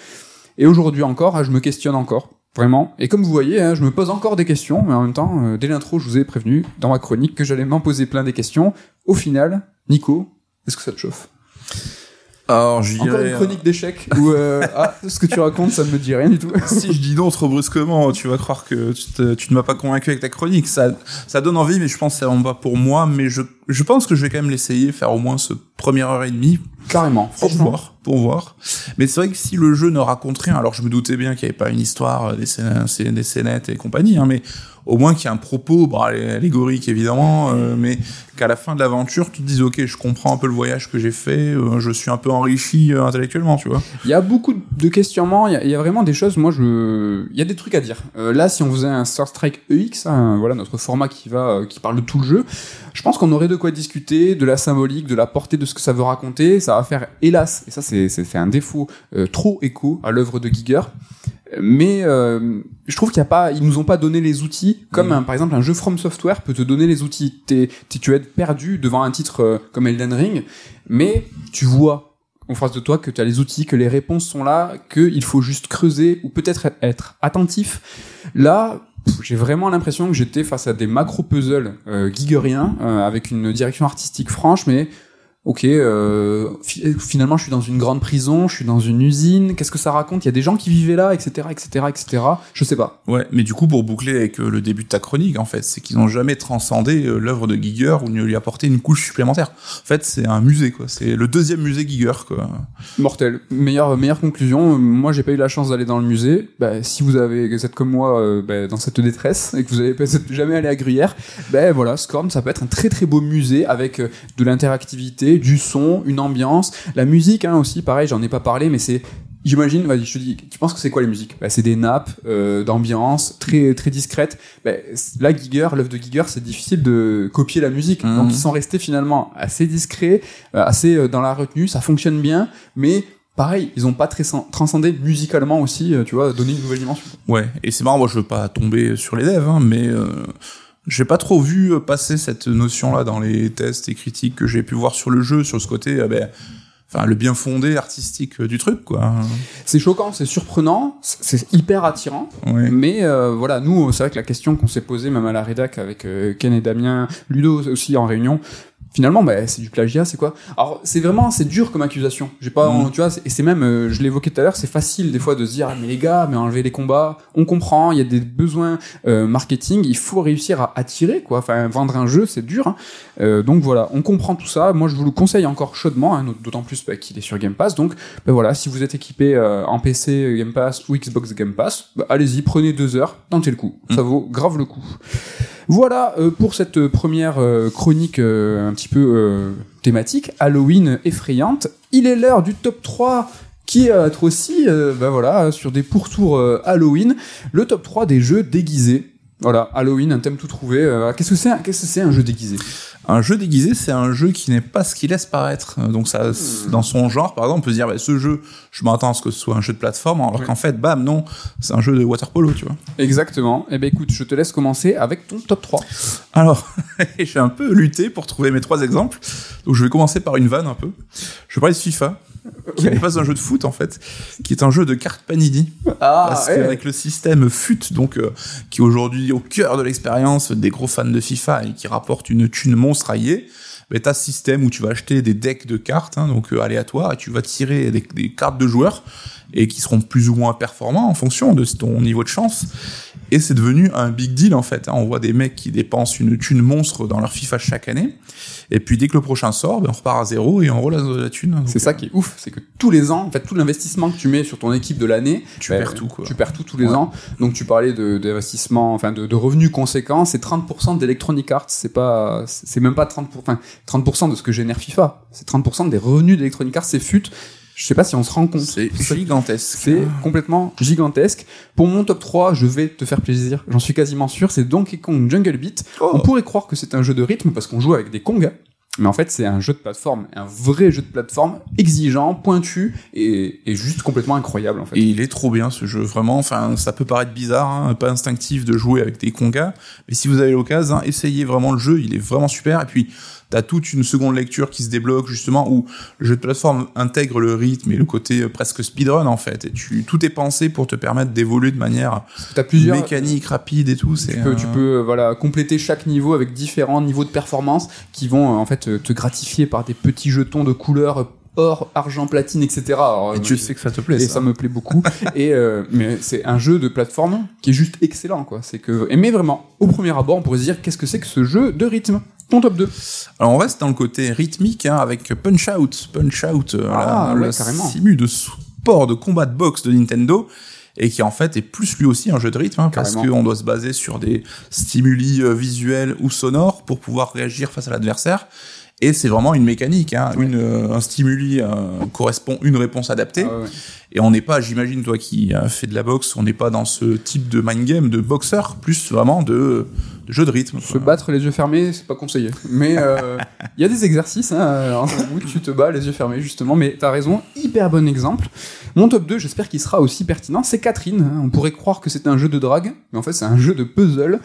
Et aujourd'hui encore, hein, je me questionne encore. Vraiment. Et comme vous voyez, hein, je me pose encore des questions, mais en même temps, dès l'intro, je vous ai prévenu dans ma chronique que j'allais m'en poser plein des questions. Au final, Nico, est-ce que ça te chauffe? Alors, je Encore dirais, une chronique d'échecs où euh, ah, ce que tu racontes, ça ne me dit rien du tout. euh, si je dis non trop brusquement, tu vas croire que tu, te- tu ne m'as pas convaincu avec ta chronique. Ça, ça donne envie, mais je pense que ça en va pour moi. Mais je, je pense que je vais quand même l'essayer, faire au moins ce première heure et demie Carrément, pour voir, pour voir. Mais c'est vrai que si le jeu ne raconte rien, alors je me doutais bien qu'il n'y avait pas une histoire, euh, des, scén- scén- des scénettes et compagnie, hein, mais au moins qu'il y a un propos, bon, allé- allégorique évidemment, euh, mais qu'à la fin de l'aventure, tu te dises, ok, je comprends un peu le voyage que j'ai fait, euh, je suis un peu enrichi euh, intellectuellement, tu vois. Il y a beaucoup de questionnements, il y a, il y a vraiment des choses, moi je... Il y a des trucs à dire. Euh, là, si on faisait un Star Trek EX, hein, voilà notre format qui va, euh, qui parle de tout le jeu, je pense qu'on aurait de quoi discuter, de la symbolique, de la portée de ce que ça veut raconter. Ça va faire, hélas, et ça c'est un défaut, euh, trop écho à l'œuvre de Giger. Mais euh, je trouve qu'il y a pas, ils nous ont pas donné les outils comme Mhm. un- par exemple un jeu From Software peut te donner les outils. T'es- tu vas être perdu devant un titre euh, comme Elden Ring, mais tu vois en face de toi que tu as les outils, que les réponses sont là, qu'il faut juste creuser ou peut-être être attentif. Là, j'ai vraiment l'impression que j'étais face à des macro-puzzles euh, gigeriens, euh, avec une direction artistique franche, mais ok, euh, fi- finalement je suis dans une grande prison, je suis dans une usine, qu'est-ce que ça raconte? Il y a des gens qui vivaient là, etc., etc., etc. Je sais pas. Ouais, mais du coup, pour boucler avec euh, le début de ta chronique, en fait, c'est qu'ils n'ont jamais transcendé euh, l'œuvre de Giger ou ne lui apporté une couche supplémentaire. En fait, c'est un musée, quoi. C'est le deuxième musée Giger, quoi. Mortel. Meilleure, meilleure conclusion. Euh, Moi, j'ai pas eu la chance d'aller dans le musée. Bah, si vous avez, vous êtes comme moi, euh, bah, dans cette détresse et que vous avez peut-être jamais allé à Gruyère, ben voilà, Scorn, ça peut être un très très beau musée avec euh, de l'interactivité, du son, une ambiance, la musique hein, aussi. Pareil, j'en ai pas parlé, mais c'est J'imagine, vas-y, je te dis, tu penses que c'est quoi les musiques? Bah, C'est des nappes euh, d'ambiance très très discrètes. Bah, là, Giger, l'œuvre de Giger, c'est difficile de copier la musique. Mhm. Donc ils sont restés finalement assez discrets, euh, assez euh, dans la retenue. Ça fonctionne bien, mais pareil, ils ont pas très transcendé musicalement aussi, tu vois, donné une nouvelle dimension. Ouais, et c'est marrant, moi, je veux pas tomber sur les devs, hein, mais euh, j'ai pas trop vu euh, passer cette notion-là dans les tests et critiques que j'ai pu voir sur le jeu, sur ce côté, euh, ben, enfin, le bien fondé artistique euh, du truc, quoi. C'est choquant, c'est surprenant, c'est hyper attirant. Ouais. Mais euh, voilà, nous, c'est vrai que la question qu'on s'est posée même à la rédac avec Ken et Damien, Ludo aussi en réunion, finalement, bah, c'est du plagiat, c'est quoi? Alors, c'est vraiment, c'est dur comme accusation. J'ai pas, Mhm. tu vois, et c'est même, euh, je l'évoquais tout à l'heure, c'est facile des fois de se dire, ah, mais les gars, mais enlever les combats, on comprend, il y a des besoins euh, marketing, il faut réussir à attirer, quoi. Enfin, vendre un jeu, c'est dur. hein. Euh, donc voilà, on comprend tout ça. Moi, je vous le conseille encore chaudement, hein, d'autant plus bah, qu'il est sur Game Pass. Donc, ben voilà, si vous êtes équipé euh, en PC Game Pass ou Xbox Game Pass, bah, allez-y, prenez deux heures, tentez le coup. Ça vaut grave le coup. Voilà euh, pour cette première euh, chronique euh, un petit peu euh, thématique, Halloween effrayante. Il est l'heure du top 3 qui va être aussi euh, bah voilà, sur des pourtours euh, Halloween, le top 3 des jeux déguisés. Voilà, Halloween, un thème tout trouvé. Euh, Qu'est-ce que c'est Qu'est-ce que c'est un jeu déguisé? Un jeu déguisé, c'est un jeu qui n'est pas ce qu'il laisse paraître. Euh, Donc ça, dans son genre, par exemple, on peut se dire, bah, ce jeu, je m'attends à ce que ce soit un jeu de plateforme, alors qu'en fait, bam, non, c'est un jeu de water polo, tu vois. Exactement. Eh ben écoute, je te laisse commencer avec ton top 3. Alors, j'ai un peu lutté pour trouver mes trois exemples. Donc je vais commencer par une vanne un peu. Je vais parler de FIFA, qui Ouais. n'est pas un jeu de foot en fait, qui est un jeu de cartes Panini. Ah, Parce ouais. qu'avec le système FUT, donc euh, qui est aujourd'hui au cœur de l'expérience des gros fans de FIFA et qui rapporte une thune monstre à EA, ben, t'as ce système où tu vas acheter des decks de cartes, hein, donc euh, aléatoires, et tu vas tirer des, des cartes de joueurs et qui seront plus ou moins performants en fonction de ton niveau de chance. Et c'est devenu un big deal en fait. hein. On voit des mecs qui dépensent une thune monstre dans leur FIFA chaque année. Et puis dès que le prochain sort, ben, on repart à zéro et on roule la, la thune. C'est ça qui est ouf, c'est que tous les ans, en fait, tout l'investissement que tu mets sur ton équipe de l'année, Tu bah, perds tout, quoi. Tu perds tout tous les Ouais. ans. Donc tu parlais de d'investissement, enfin de, de revenus conséquents, c'est 30% d'Electronic Arts, c'est pas, c'est même pas 30%, enfin 30% de ce que génère FIFA, c'est 30% des revenus d'Electronic Arts, c'est fut. Je sais pas si on se rend compte. C'est gigantesque. C'est complètement gigantesque. Pour mon top 3, je vais te faire plaisir, j'en suis quasiment sûr, c'est Donkey Kong Jungle Beat. Oh. On pourrait croire que c'est un jeu de rythme parce qu'on joue avec des congas. Mais en fait, c'est un jeu de plateforme, un vrai jeu de plateforme exigeant, pointu et, et juste complètement incroyable en fait. Et il est trop bien ce jeu, vraiment. Enfin, ça peut paraître bizarre, hein, pas instinctif de jouer avec des congas, mais si vous avez l'occasion, hein, essayez vraiment le jeu, il est vraiment super. Et puis, t'as toute une seconde lecture qui se débloque justement où le jeu de plateforme intègre le rythme et le côté euh, presque speedrun en fait. Et tu, tout est pensé pour te permettre d'évoluer de manière T'as plusieurs. mécanique, rapide et tout. Tu peux, tu peux euh, voilà compléter chaque niveau avec différents niveaux de performance qui vont euh, en fait te gratifier par des petits jetons de couleur euh, or, argent, platine, etc. Alors, Et tu sais que ça te plaît. et ça. ça me plaît beaucoup. et euh, mais c'est un jeu de plateforme qui est juste excellent quoi. C'est que et mais vraiment au premier abord on pourrait se dire qu'est-ce que c'est que ce jeu de rythme? Ton top 2. Alors on reste dans le côté rythmique hein, avec Punch Out, Punch Out, euh, Ah, la- ouais, simu de sport de combat de boxe de Nintendo et qui en fait est plus lui aussi un jeu de rythme hein, parce qu'on doit se baser sur des stimuli euh, visuels ou sonores pour pouvoir réagir face à l'adversaire. Et c'est vraiment une mécanique, hein. une, euh, un stimuli euh, correspond une réponse adaptée. Ah ouais. Et on n'est pas, j'imagine, toi qui as fait de la boxe, on n'est pas dans ce type de mind game de boxeur, plus vraiment de, de jeu de rythme. Se battre les yeux fermés, c'est pas conseillé. Mais euh, il y a des exercices hein, où tu te bats les yeux fermés, justement. Mais t'as raison, hyper bon exemple. Mon top 2, j'espère qu'il sera aussi pertinent, c'est Catherine. hein. On pourrait croire que c'est un jeu de drague, mais en fait c'est un jeu de puzzle.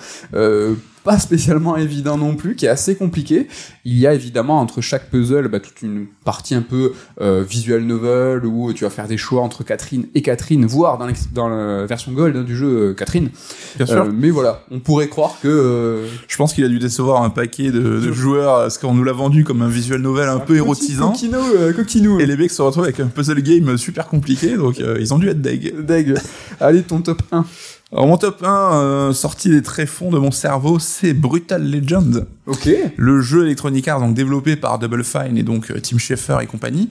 Pas spécialement évident non plus, qui est assez compliqué. Il y a évidemment entre chaque puzzle bah, toute une partie un peu euh, visual novel où tu vas faire des choix entre Catherine et Catherine, voire dans, la version gold hein, du jeu euh, Catherine. Bien sûr. Euh, mais voilà, on pourrait croire que euh, Je pense qu'il a dû décevoir un paquet de, de joueurs parce qu'on nous l'a vendu comme un visual novel un peu érotisant. Coquino, coquinou. Et les mecs se retrouvent avec un puzzle game super compliqué, donc ils ont dû être deg. Deg. Allez, ton top 1. Alors mon top 1, euh, sorti des tréfonds de mon cerveau, c'est Brutal Legend, Ok. le jeu Electronic Arts donc développé par Double Fine et donc euh, Tim Schafer et compagnie.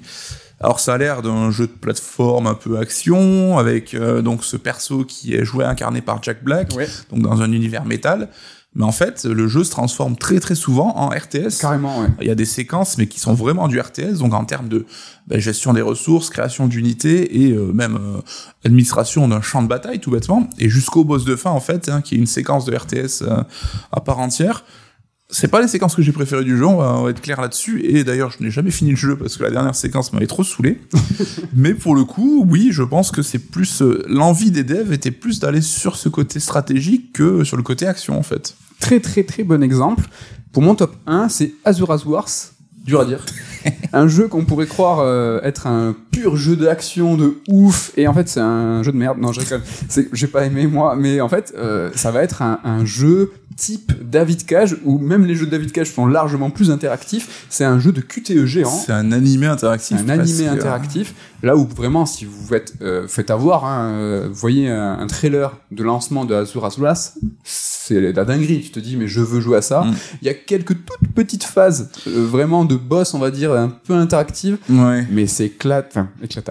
Alors ça a l'air d'un jeu de plateforme un peu action avec euh, donc ce perso qui est joué incarné par Jack Black, Ouais. donc dans un univers métal. Mais en fait, le jeu se transforme très très souvent en RTS. Carrément, ouais. Il y a des séquences, mais qui sont vraiment du RTS, donc en termes de bah, gestion des ressources, création d'unités et euh, même euh, administration d'un champ de bataille, tout bêtement. Et jusqu'au boss de fin, en fait, hein, qui est une séquence de RTS euh, à part entière. C'est pas les séquences que j'ai préférées du jeu, on va, on va être clair là-dessus. Et d'ailleurs, je n'ai jamais fini le jeu parce que la dernière séquence m'avait trop saoulé. Mais pour le coup, oui, je pense que c'est plus euh, l'envie des devs était plus d'aller sur ce côté stratégique que sur le côté action, en fait. Très, très, très bon exemple. Pour mon top 1, c'est Azura's Wars. Dur à dire. un jeu qu'on pourrait croire euh, être un pur jeu d'action de ouf. Et en fait, c'est un jeu de merde. Non, je rigole. J'ai pas aimé, moi. Mais en fait, euh, ça va être un, un jeu type David Cage, où même les jeux de David Cage sont largement plus interactifs. C'est un jeu de QTE géant. C'est un animé interactif. un animé presque. interactif. Là où vraiment, si vous faites, euh, faites avoir, hein, euh, vous voyez un, un trailer de lancement de Azura's Wrath, c'est la dinguerie. Tu te dis, mais je veux jouer à ça. Mm. Il y a quelques toutes petites phases, euh, vraiment de boss, on va dire, un peu interactives. Ouais. Mais c'est éclate, enfin.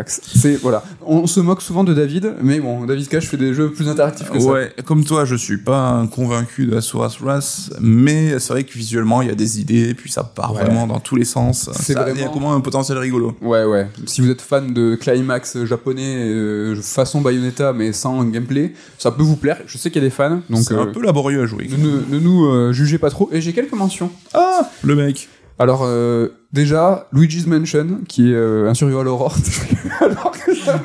C'est, voilà. On se moque souvent de David, mais bon, David Cage fait des jeux plus interactifs que ça. Ouais, comme toi, je suis pas convaincu de Asuras Wrath, mais c'est vrai que visuellement, il y a des idées, puis ça part Ouais. vraiment dans tous les sens. C'est Ça- Il y a vraiment- comment un potentiel rigolo. Ouais, ouais. Si vous êtes fan de climax japonais, euh, façon Bayonetta, mais sans gameplay, ça peut vous plaire. Je sais qu'il y a des fans, donc C'est euh, un peu laborieux à jouer. ne nous euh, jugez pas trop. Et j'ai quelques mentions. Ah, le mec. Alors, euh, déjà, Luigi's Mansion, qui est euh, un survival horror. Alors que ça-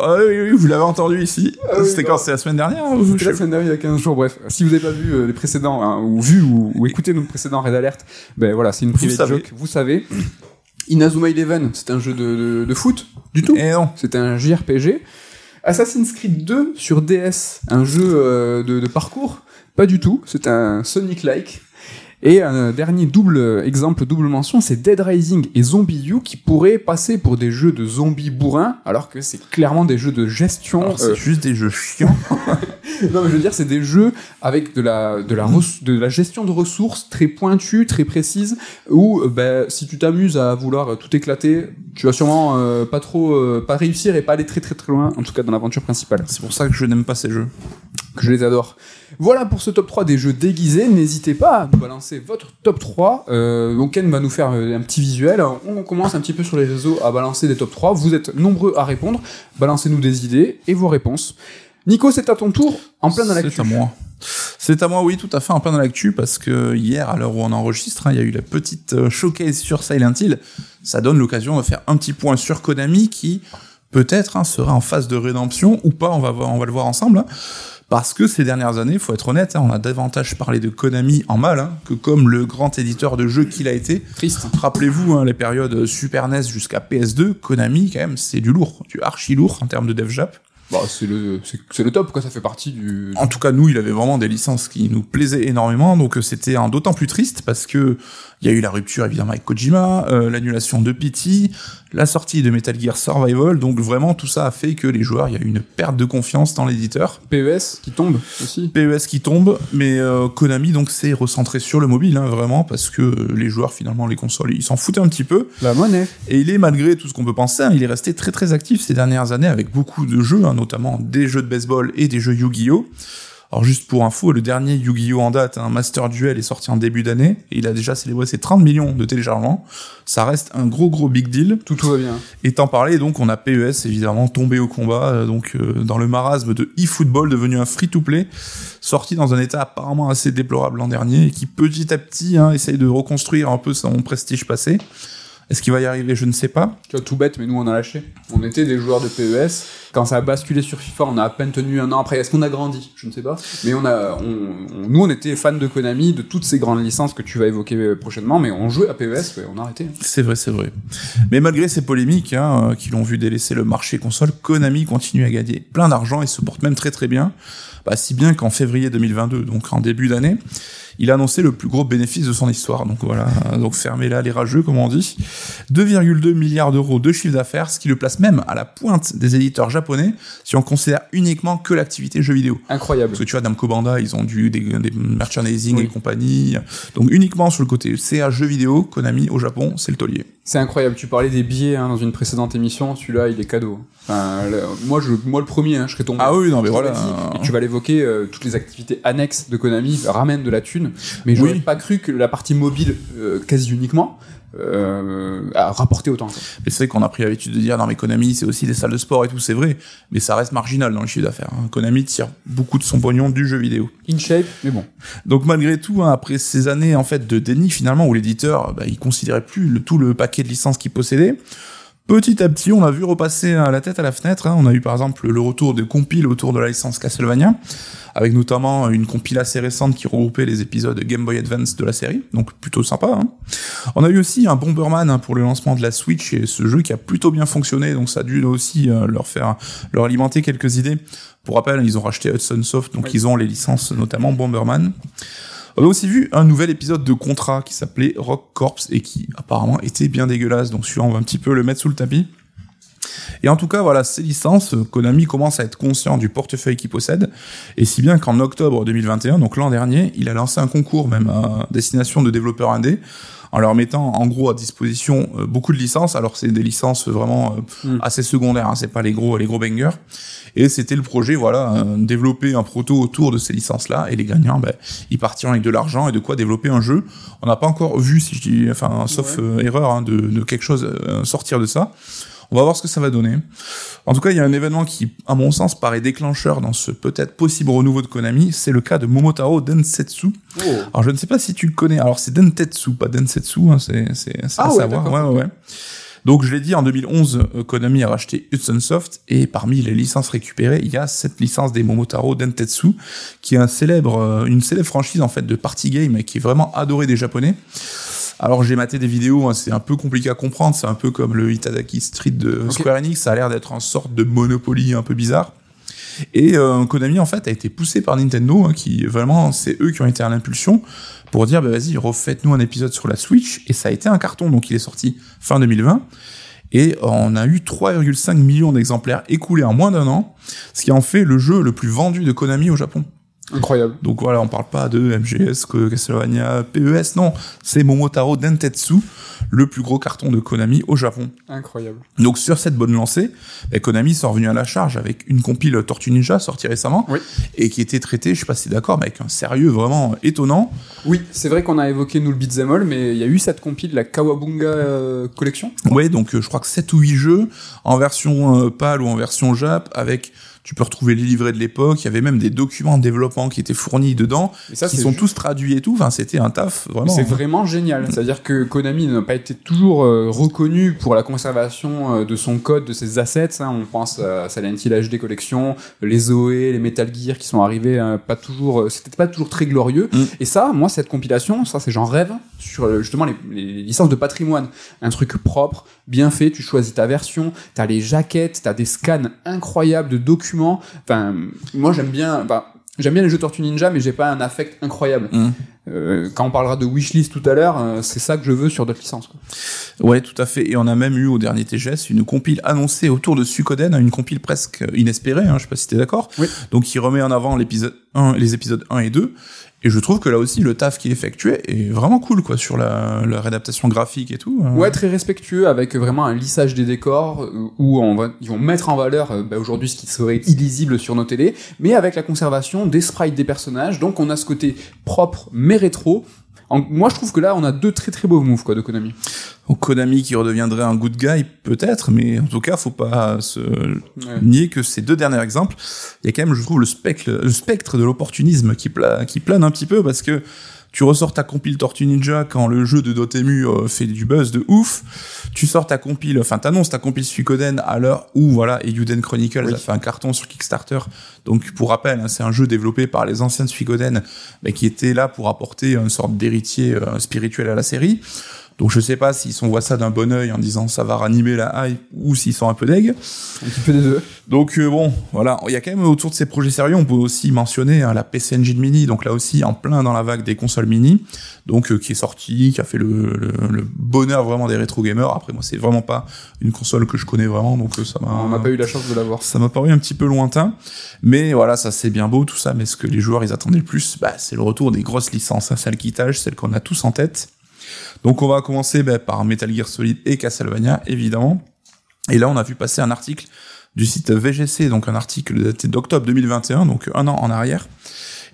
Ah oui, oui, vous l'avez entendu ici. Ah oui, C'était quand C'était la semaine dernière C'était la semaine dernière, il y a 15 jours, bref. Si vous n'avez pas vu euh, les précédents, hein, ou vu, ou, ou écouté nos précédents Red Alert, ben voilà, c'est une savez. joke, vous savez. Inazuma Eleven, c'est un jeu de, de, de foot, du tout. Eh non. C'était un JRPG. Assassin's Creed 2 sur DS, un jeu de, de parcours, pas du tout. C'est un Sonic-like. Et un dernier double exemple, double mention, c'est Dead Rising et Zombie U qui pourraient passer pour des jeux de zombies bourrins, alors que c'est clairement des jeux de gestion. Alors, C'est euh, juste des jeux chiants. non, mais je veux dire, c'est des jeux avec de la, de la, res- de la gestion de ressources très pointue, très précise, où, euh, ben, si tu t'amuses à vouloir tout éclater, tu vas sûrement euh, pas trop, euh, pas réussir et pas aller très très très loin, en tout cas dans l'aventure principale, C'est pour ça que je n'aime pas ces jeux. Que je les adore. Voilà pour ce top 3 des jeux déguisés. N'hésitez pas à nous balancer votre top 3. Euh, donc Ken va nous faire euh, un petit visuel. On commence un petit peu sur les réseaux à balancer des top 3. Vous êtes nombreux à répondre. Balancez-nous des idées et vos réponses. Nico, c'est à ton tour, en plein dans l'actu. C'est à moi. C'est à moi, oui, tout à fait, en plein dans l'actu, parce que hier, à l'heure où on enregistre, hein, il y a eu la petite euh, showcase sur Silent Hill. Ça donne l'occasion de faire un petit point sur Konami qui, peut-être, hein, sera en phase de rédemption ou pas, on va, voir, on va le voir ensemble. hein. Parce que ces dernières années, faut être honnête, hein, on a davantage parlé de Konami en mal hein, que comme le grand éditeur de jeux qu'il a été. Triste. Rappelez-vous, hein, les périodes Super NES jusqu'à PS2, Konami, quand même, c'est du lourd, du archi lourd en termes de dev jap. Bah, c'est le, c'est, le top, quoi. Ça fait partie du. En tout cas, nous, il avait vraiment des licences qui nous plaisaient énormément, donc c'était un d'autant plus triste parce que il y a eu la rupture évidemment avec Kojima, euh, l'annulation de PT, la sortie de Metal Gear Survival, donc vraiment tout ça a fait que les joueurs, il y a eu une perte de confiance dans l'éditeur. PES qui tombe aussi. PES qui tombe, mais euh, Konami donc s'est recentré sur le mobile, hein, vraiment, parce que les joueurs finalement, les consoles, ils s'en foutaient un petit peu. La monnaie. Et il est, malgré tout ce qu'on peut penser, hein, il est resté très très actif ces dernières années avec beaucoup de jeux, hein, notamment des jeux de baseball et des jeux Yu-Gi-Oh! Alors juste pour info, le dernier Yu-Gi-Oh! en date, un Master Duel, est sorti en début d'année, et il a déjà célébré ses 30 millions de téléchargements. Ça reste un gros gros big deal. Tout, tout va bien. Étant parlé, donc on a PES évidemment tombé au combat, euh, donc euh, dans le marasme de eFootball devenu un free-to-play, sorti dans un état apparemment assez déplorable l'an dernier, et qui petit à petit hein, essaye de reconstruire un peu son prestige passé. Est-ce qu'il va y arriver? Je ne sais pas. Tu vois, tout bête, mais nous, on a lâché. On était des joueurs de PES. Quand ça a basculé sur FIFA, on a à peine tenu un an après. Est-ce qu'on a grandi? Je ne sais pas. Mais on a, nous, on était fans de Konami, de toutes ces grandes licences que tu vas évoquer euh, prochainement, mais on jouait à PES, on a arrêté. C'est vrai, c'est vrai. Mais malgré ces polémiques hein, euh, qui l'ont vu délaisser le marché console, Konami continue à gagner plein d'argent et se porte même très très bien. Bah, si bien qu'en février 2022, donc en début d'année, il a annoncé le plus gros bénéfice de son histoire. Donc voilà, donc fermez là les rageux, comme on dit. 2,2 milliards d'euros de chiffre d'affaires, ce qui le place même à la pointe des éditeurs japonais si on considère uniquement que l'activité jeu vidéo. Incroyable. Parce que tu vois, Namco Bandai, ils ont dû des, des merchandising Oui. et compagnie. Donc uniquement sur le côté CA jeux vidéo, Konami au Japon, c'est le taulier. C'est incroyable. Tu parlais des billets hein, dans une précédente émission. Celui-là, il est cadeau. Enfin, moi, je, moi, le premier, hein, je serais tombé. Ah oui, non, mais Je voilà. l'avais dit. Et tu vas l'évoquer, euh, toutes les activités annexes de Konami ramènent de la thune. Mais j'aurais Oui. pas cru que la partie mobile, euh, quasi uniquement, euh, a rapporté autant. c'est vrai qu'on a pris l'habitude de dire, non mais Konami, c'est aussi des salles de sport et tout, c'est vrai. Mais ça reste marginal dans le chiffre d'affaires. hein. Konami tire beaucoup de son pognon du jeu vidéo. In shape, mais bon. Donc malgré tout, hein, après ces années en fait de déni finalement, où l'éditeur, bah, il considérait plus le, tout le paquet de licences qu'il possédait, petit à petit, on l'a vu repasser la tête à la fenêtre. hein. On a eu par exemple le retour de compiles autour de la licence Castlevania, avec notamment une compile assez récente qui regroupait les épisodes Game Boy Advance de la série, donc plutôt sympa. hein. On a eu aussi un Bomberman hein, pour le lancement de la Switch et ce jeu qui a plutôt bien fonctionné, donc ça a dû aussi euh, leur faire leur alimenter quelques idées. Pour rappel, ils ont racheté Hudson Soft, donc Oui. ils ont les licences notamment Bomberman. On a aussi vu un nouvel épisode de Contra qui s'appelait Rock Corps et qui apparemment était bien dégueulasse, donc celui-là on va un petit peu le mettre sous le tapis. Et en tout cas, voilà, ces licences, Konami commence à être conscient du portefeuille qu'il possède, et si bien qu'en octobre 2021, donc l'an dernier, il a lancé un concours même à destination de développeurs indés, en leur mettant en gros à disposition euh, beaucoup de licences. Alors c'est des licences vraiment euh, Mm. assez secondaires, hein, c'est pas les gros les gros bangers. Et c'était le projet, voilà, euh, développer un proto autour de ces licences-là, et les gagnants, ben, ils partiront avec de l'argent et de quoi développer un jeu. On n'a pas encore vu, si je dis, enfin, sauf Ouais. euh, erreur, hein, de, de quelque chose euh, sortir de ça. On va voir ce que ça va donner. En tout cas, il y a un événement qui, à mon sens, paraît déclencheur dans ce peut-être possible renouveau de Konami. C'est le cas de Momotaro Densetsu. Oh. Alors, je ne sais pas si tu le connais. Alors, c'est Dentetsu, pas Densetsu. Hein, c'est c'est c'est à Ah ouais, savoir. Ouais, ouais, ouais. Donc, je l'ai dit, en 2011, euh, Konami a racheté Hudson Soft et parmi les licences récupérées, il y a cette licence des Momotaro Dentetsu, qui est un célèbre, euh, une célèbre franchise en fait de party game qui est vraiment adorée des Japonais. Alors j'ai maté des vidéos, hein, c'est un peu compliqué à comprendre, c'est un peu comme le Itadaki Street de. Square Enix, ça a l'air d'être une sorte de Monopoly un peu bizarre. Et euh, Konami en fait a été poussé par Nintendo, hein, qui vraiment c'est eux qui ont été à l'impulsion pour dire bah, vas-y refaites-nous un épisode sur la Switch. Et ça a été un carton. Donc il est sorti fin 2020 et on a eu 3,5 millions d'exemplaires écoulés en moins d'un an, ce qui en fait le jeu le plus vendu de Konami au Japon. Incroyable. Donc voilà, on parle pas de MGS, Castlevania, PES, non, c'est Momotaro Dentetsu, le plus gros carton de Konami au Japon. Incroyable. Donc sur cette bonne lancée, ben, Konami sont revenus à la charge avec une compile Tortue Ninja sortie récemment Oui. et qui était traitée, je sais pas si d'accord, mais avec un sérieux vraiment étonnant. Oui, c'est vrai qu'on a évoqué nous le beat'em all, mais il y a eu cette compile, la Kawabunga euh, Collection. Ouais, donc euh, je crois que 7 ou 8 jeux en version euh, PAL ou en version JAP avec tu peux retrouver les livrets de l'époque, il y avait même des documents de développement qui étaient fournis dedans, Et ça, qui sont tous traduits et tout, enfin c'était un taf vraiment. C'est vraiment génial. C'est-à-dire que Konami n'a pas été toujours euh, reconnu pour la conservation euh, de son code, de ses assets. hein. On pense à Silent Hill HD Collection, les Zoé, les Metal Gear qui sont arrivés, euh, pas toujours, c'était pas toujours très glorieux. Mm. Et ça, moi, cette compilation, ça, c'est j'en rêve sur justement les, les licences de patrimoine. Un truc propre, bien fait. Tu choisis ta version, t'as les jaquettes, t'as des scans incroyables de documents. Enfin, moi, j'aime bien. Enfin, J'aime bien les jeux Tortue Ninja, mais j'ai pas un affect incroyable. Mm. Euh, quand on parlera de wishlist tout à l'heure, euh, c'est ça que je veux sur d'autres licences. quoi. Ouais, tout à fait. Et on a même eu au dernier TGS une compile annoncée autour de Suikoden, une compile presque inespérée, hein, je sais pas si t'es d'accord. Oui. Donc qui remet en avant l'épisode 1, les épisodes 1 et 2. Et je trouve que là aussi, le taf qui est effectué est vraiment cool, quoi, sur la, la réadaptation graphique et tout. hein. Ouais, très respectueux avec vraiment un lissage des décors euh, où on va, ils vont mettre en valeur euh, bah, aujourd'hui ce qui serait illisible sur nos télés, mais avec la conservation des sprites des personnages. Donc on a ce côté propre mais rétro. En- moi, je trouve que là, on a deux très très beaux moves quoi de Konami. Konami qui redeviendrait un good guy, peut-être, mais en tout cas, faut pas se Ouais. nier que ces deux derniers exemples, il y a quand même, je trouve, le spectre, le spectre de l'opportunisme qui, pla- qui plane un petit peu parce que tu ressors ta compile Tortue Ninja quand le jeu de Dotemu euh, fait du buzz de ouf. Tu sors ta compile, enfin t'annonces ta compile Suikoden à l'heure où voilà Eiyuden Chronicles Oui. a fait un carton sur Kickstarter. Donc pour rappel, hein, c'est un jeu développé par les anciens de Suikoden, mais qui était là pour apporter une sorte d'héritier euh, spirituel à la série. Donc je sais pas s'ils voient ça d'un bon œil en disant ça va ranimer la hype ou s'ils sont un peu deg. Un petit peu des deux. Donc euh, bon, voilà, il y a quand même autour de ces projets sérieux, on peut aussi mentionner hein, la PC Engine Mini, donc là aussi en plein dans la vague des consoles mini, donc euh, qui est sortie, qui a fait le, le, le bonheur vraiment des rétro gamers. Après moi, c'est vraiment pas une console que je connais vraiment, donc euh, ça m'a On n'a pas eu la chance de l'avoir. ça m'a paru un petit peu lointain, mais voilà, ça c'est bien beau tout ça, mais ce que les joueurs ils attendaient le plus, bah, c'est le retour des grosses licences, hein, celles qui tâchent, celles qu'on a tous en tête. Donc on va commencer bah, par Metal Gear Solid et Castlevania, évidemment. Et là on a vu passer un article du site VGC, donc un article daté d'octobre 2021, donc un an en arrière.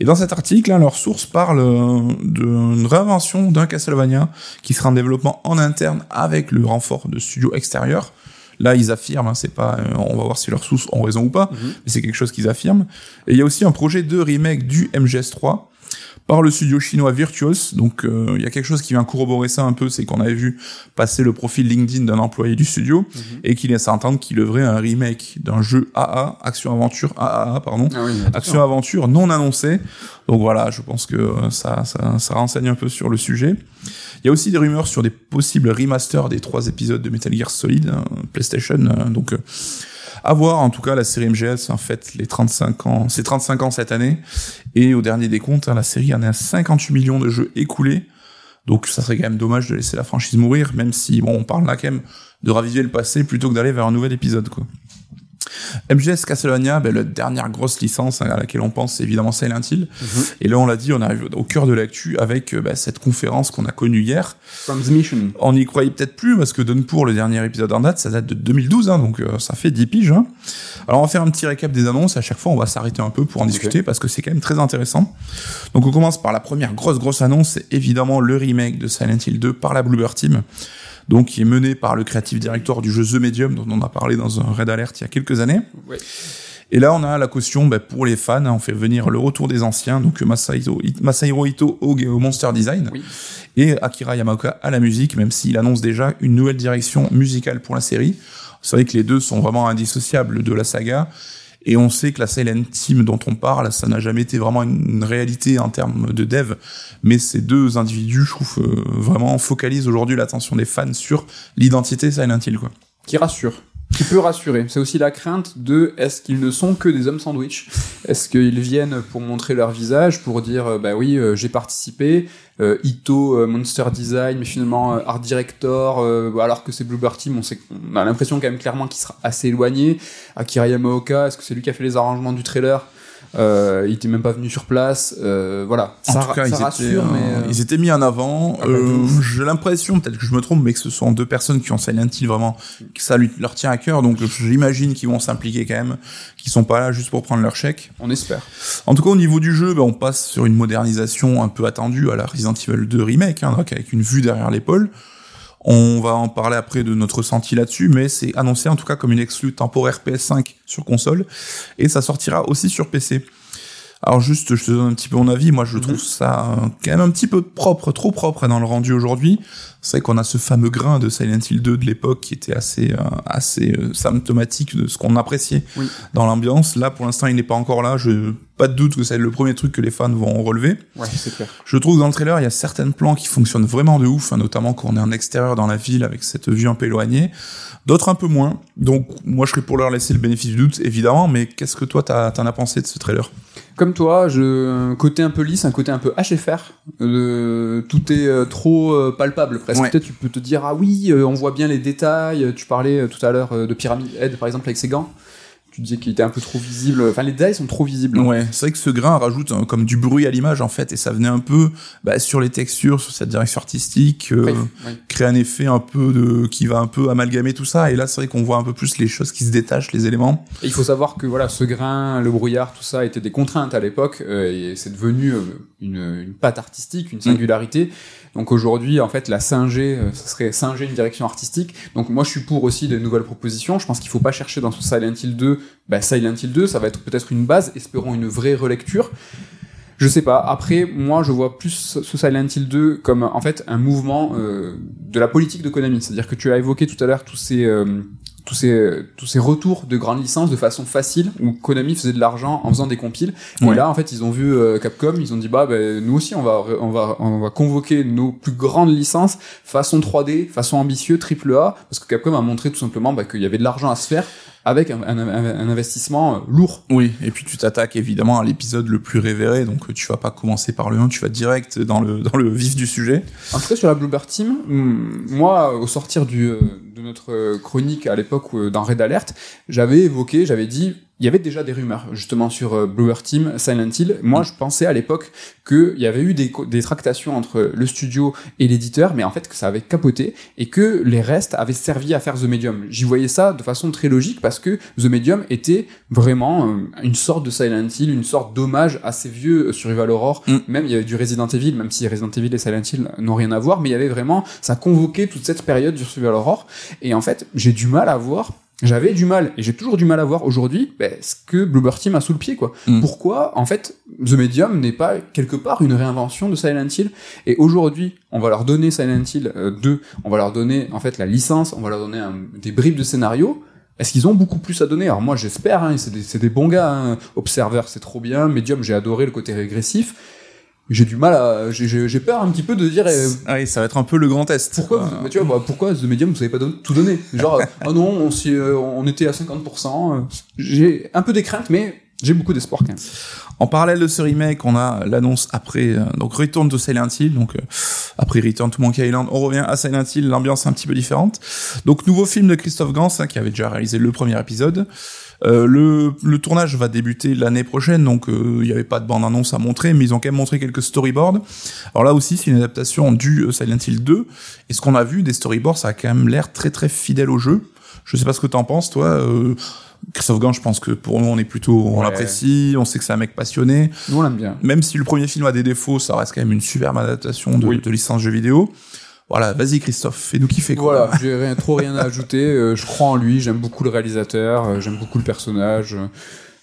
Et dans cet article, hein, leur source parle euh, d'une réinvention d'un Castlevania qui sera en développement en interne avec le renfort de studios extérieurs. Là, ils affirment, hein, c'est pas, euh, on va voir si leurs sources ont raison ou pas, Mhm. mais c'est quelque chose qu'ils affirment. Et il y a aussi un projet de remake du MGS3 par le studio chinois Virtuos. Donc euh, il y a quelque chose qui vient corroborer ça un peu, c'est qu'on avait vu passer le profil LinkedIn d'un employé du studio Mhm. et qu'il laisse entendre qu'il œuvrait un remake d'un jeu AA, action aventure AAA, pardon, Ah oui, action aventure non annoncée. Donc voilà, je pense que euh, ça, ça, ça renseigne un peu sur le sujet. Il y a aussi des rumeurs sur des possibles remasters des trois épisodes de Metal Gear Solid, hein, PlayStation. euh, donc, euh, à voir. En tout cas, la série MGS en fait les 35 ans, c'est 35 ans cette année. Et au dernier décompte, hein, la série en est à 58 millions de jeux écoulés. Donc ça serait quand même dommage de laisser la franchise mourir, même si bon, on parle là quand même de raviver le passé plutôt que d'aller vers un nouvel épisode, quoi. MGS Castlevania, ben, la dernière grosse licence à laquelle on pense, c'est évidemment Silent Hill. Et là, on l'a dit, on arrive au cœur de l'actu avec ben, cette conférence qu'on a connue hier. From the Mission. On n'y croyait peut-être plus parce que Downpour, le dernier épisode en date, ça date de 2012, hein, donc euh, ça fait 10 piges. Hein. Alors, on va faire un petit récap des annonces. À chaque fois, on va s'arrêter un peu pour en discuter parce que c'est quand même très intéressant. Donc, on commence par la première grosse, grosse annonce. C'est évidemment le remake de Silent Hill 2 par la Bluebird Team donc qui est mené par le creative director du jeu The Medium, dont on a parlé dans un Red Alert il y a quelques années. Ouais. Et là, on a la caution bah, pour les fans. On fait venir le retour des anciens, donc Masahiro, Masahiro Ito au, au Monster Design Oui. et Akira Yamaoka à la musique, même s'il annonce déjà une nouvelle direction musicale pour la série. C'est vrai que les deux sont vraiment indissociables de la saga. Et on sait que la Silent Team dont on parle, ça n'a jamais été vraiment une réalité en termes de dev. Mais ces deux individus, je trouve, euh, vraiment focalisent aujourd'hui l'attention des fans sur l'identité Silent Hill, quoi. Qui rassure. Qui peut rassurer. C'est aussi la crainte de est-ce qu'ils ne sont que des hommes sandwich? Est-ce qu'ils viennent pour montrer leur visage, pour dire euh, bah oui, euh, j'ai participé, euh, Ito euh, Monster Design, mais finalement Art Director, alors que c'est Bluebird Team, on, sait, on a l'impression quand même clairement qu'il sera assez éloigné. Akira Yamaoka, est-ce que c'est lui qui a fait les arrangements du trailer? Euh, il était même pas venu sur place. Euh, voilà, En ça, tout cas, ça ils, rassure, étaient, euh, mais euh, ils étaient mis en avant. Ah, bah, Euh. J'ai l'impression, peut-être que je me trompe, mais que ce sont deux personnes qui ont Silent Hill vraiment, que ça lui, leur tient à cœur. Donc j'imagine qu'ils vont s'impliquer quand même, qu'ils sont pas là juste pour prendre leur chèque. on espère. En tout cas, au niveau du jeu, ben, on passe sur une modernisation un peu attendue à la Resident Evil 2 remake, hein, donc avec une vue derrière l'épaule. On va en parler après de notre ressenti là-dessus, mais c'est annoncé en tout cas comme une exclue temporaire PS5 sur console, et ça sortira aussi sur PC. Alors juste, je te donne un petit peu mon avis. Moi, je trouve ça euh, quand même un petit peu propre, trop propre dans le rendu aujourd'hui. C'est vrai qu'on a ce fameux grain de Silent Hill 2 de l'époque qui était assez, euh, assez euh, symptomatique de ce qu'on appréciait Oui. dans l'ambiance. Là, pour l'instant, il n'est pas encore là. Je pas de doute que c'est le premier truc que les fans vont relever. Ouais, c'est clair. Je trouve que dans le trailer, il y a certains plans qui fonctionnent vraiment de ouf, hein, notamment quand on est en extérieur dans la ville avec cette vue un peu éloignée. D'autres un peu moins. Donc, moi, je serais pour leur laisser le bénéfice du doute, évidemment. Mais qu'est-ce que toi, t'en as pensé de ce trailer? Comme toi, je un côté un peu lisse, un côté un peu HFR. Euh, tout est euh, trop euh, palpable presque. Ouais. Peut-être tu peux te dire ah oui, on voit bien les détails. Tu parlais tout à l'heure de Pyramid Head par exemple avec ses gants. Tu disais qu'il était un peu trop visible. Enfin les détails sont trop visibles. Ouais, c'est vrai que ce grain rajoute euh, comme du bruit à l'image en fait, et ça venait un peu bah, sur les textures, sur cette direction artistique, euh, créer un effet un peu de qui va un peu amalgamer tout ça. Et là, c'est vrai qu'on voit un peu plus les choses qui se détachent, les éléments. Et il faut savoir que voilà, ce grain, le brouillard, tout ça étaient des contraintes à l'époque euh, et c'est devenu euh, une, une patte artistique, une singularité. Donc aujourd'hui, en fait, la singer, euh, ce serait singer une direction artistique. Donc moi, je suis pour aussi des nouvelles propositions. Je pense qu'il faut pas chercher dans ce Silent Hill 2, bah, Silent Hill 2, ça va être peut-être une base. Espérons une vraie relecture. Je sais pas. Après, moi, je vois plus ce Silent Hill 2 comme en fait un mouvement euh, de la politique de Konami. C'est-à-dire que tu as évoqué tout à l'heure tous ces euh, tous ces tous ces retours de grandes licences de façon facile où Konami faisait de l'argent en faisant des compiles. Ouais. Et là, en fait, ils ont vu euh, Capcom, ils ont dit bah ben, nous aussi on va on va on va convoquer nos plus grandes licences façon 3D, façon ambitieux, triple A, parce que Capcom a montré tout simplement bah, qu'il y avait de l'argent à se faire avec un, un- un- investissement euh, lourd. Oui, et puis tu t'attaques évidemment à l'épisode le plus révéré, donc euh, tu vas pas commencer par le 1, tu vas direct dans le, dans le vif du sujet. En tout cas, sur la Bluebird Team, hum, moi, au sortir du, euh, de notre euh, chronique à l'époque euh, dans Red Alert, j'avais évoqué, j'avais dit, il y avait déjà des rumeurs justement sur euh, Bluebird Team, Silent Hill. Moi, je pensais à l'époque qu'il y avait eu des, tractations entre le studio et l'éditeur, mais en fait que ça avait capoté et que les restes avaient servi à faire The Medium. J'y voyais ça de façon très logique parce que The Medium était vraiment une sorte de Silent Hill, une sorte d'hommage à ces vieux Survival Horror. Mm. Même il y avait du Resident Evil, même si Resident Evil et Silent Hill n'ont rien à voir, mais il y avait vraiment, ça convoquait toute cette période du Survival Horror. Et en fait, j'ai du mal à voir j'avais du mal et j'ai toujours du mal à voir aujourd'hui ben, ce que Bluebird Team a sous le pied quoi. Mm. Pourquoi en fait The Medium n'est pas quelque part une réinvention de Silent Hill? Et aujourd'hui on va leur donner Silent Hill euh, 2, on va leur donner en fait la licence, on va leur donner un- des bribes de scénario. Est-ce qu'ils ont beaucoup plus à donner? Alors moi j'espère, hein, c'est des, des bons gars. Hein. Observer c'est trop bien, Medium j'ai adoré le côté régressif. J'ai du mal à, j'ai- peur un petit peu de dire euh, Ah oui, ça va être un peu le grand test. pourquoi, vous, mais tu vois, bah, pourquoi The Medium vous avez pas don- tout donné Genre, euh, ah non, on, euh, on était à 50%. euh, J'ai un peu des craintes, mais j'ai beaucoup d'espoir quand même. En parallèle de ce remake, on a l'annonce après, euh, donc Return to Silent Hill, donc euh, Après Return to Monkey Island, on revient à Silent Hill, l'ambiance est un petit peu différente. Donc nouveau film de Christophe Gans, hein, qui avait déjà réalisé le premier épisode. Euh, le, le, tournage va débuter l'année prochaine, donc euh, il n'y avait pas de bande-annonce à montrer, mais ils ont quand même montré quelques storyboards. Alors là aussi, c'est une adaptation du euh, Silent Hill 2, et ce qu'on a vu des storyboards, ça a quand même l'air très très fidèle au jeu. Je sais pas ce que t'en penses, toi. Euh, Christophe Gans, je pense que pour nous, on est plutôt, on l'apprécie, on sait que c'est un mec passionné. Nous, on l'aime bien. Même si le premier film a des défauts, ça reste quand même une superbe adaptation de, de licence jeu vidéo. Voilà, vas-y Christophe, fais-nous kiffer. Quoi. Voilà, j'ai rien, trop rien à ajouter. Euh, je crois en lui, j'aime beaucoup le réalisateur, euh, j'aime beaucoup le personnage.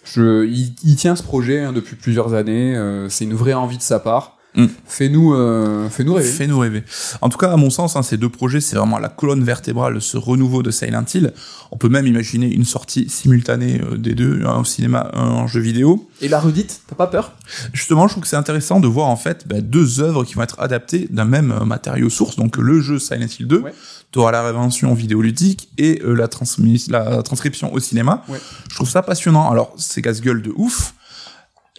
Je, il, il tient ce projet hein, depuis plusieurs années. Euh, c'est une vraie envie de sa part. Mm. Fais-nous, euh, fais-nous rêver. Fais-nous rêver. En tout cas, à mon sens, hein, ces deux projets, c'est vraiment la colonne vertébrale de ce renouveau de Silent Hill. On peut même imaginer une sortie simultanée euh, des deux, un au cinéma, un en jeu vidéo. Et la redite, t'as pas peur? Justement, je trouve que c'est intéressant de voir en fait bah, deux œuvres qui vont être adaptées d'un même euh, matériau source. Donc le jeu Silent Hill 2, ouais. t'auras la révention vidéoludique et euh, la, transmis la transcription au cinéma. Ouais. Je trouve ça passionnant. Alors c'est casse-gueule de ouf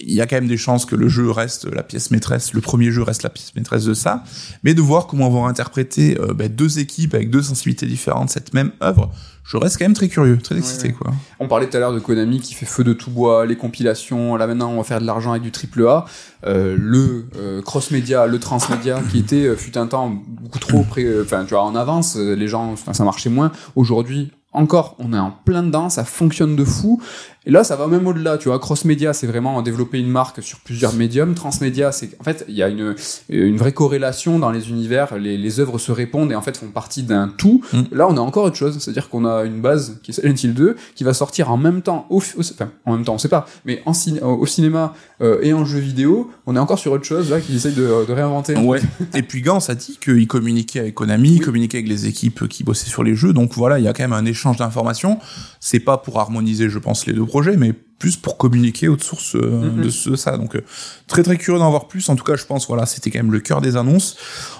il y a quand même des chances que le jeu reste la pièce maîtresse, le premier jeu reste la pièce maîtresse de ça, mais de voir comment vont interpréter euh, bah, deux équipes avec deux sensibilités différentes cette même œuvre, je reste quand même très curieux, très excité ouais. quoi. On parlait tout à l'heure de Konami qui fait feu de tout bois, les compilations, là maintenant on va faire de l'argent avec du triple A, euh, le euh, cross-média, le transmédia qui était fut un temps beaucoup trop près, enfin tu vois en avance, les gens, ça marchait moins. Aujourd'hui encore, on est en plein dedans, ça fonctionne de fou. Et là, ça va même au-delà, tu vois. Cross-média, c'est vraiment développer une marque sur plusieurs médiums. Transmédia, c'est en fait, il y a une, une vraie corrélation dans les univers. Les, les œuvres se répondent et en fait font partie d'un tout. Mm. Là, on a encore autre chose, c'est-à-dire qu'on a une base qui est Silent Hill 2, qui va sortir en même temps, au, au enfin, en même temps, on sait pas, mais en au cinéma euh, et en jeu vidéo, on est encore sur autre chose là qui essaye de, de réinventer. Ouais. et puis Gans a dit qu'il communiquait avec Konami, oui. communiquait avec les équipes qui bossaient sur les jeux. Donc voilà, il y a quand même un échange d'informations. C'est pas pour harmoniser, je pense, les deux projets, mais plus pour communiquer aux sources euh, mm -hmm. de, ce, ça. Donc euh, très très curieux d'en voir plus. En tout cas, je pense voilà, c'était quand même le cœur des annonces.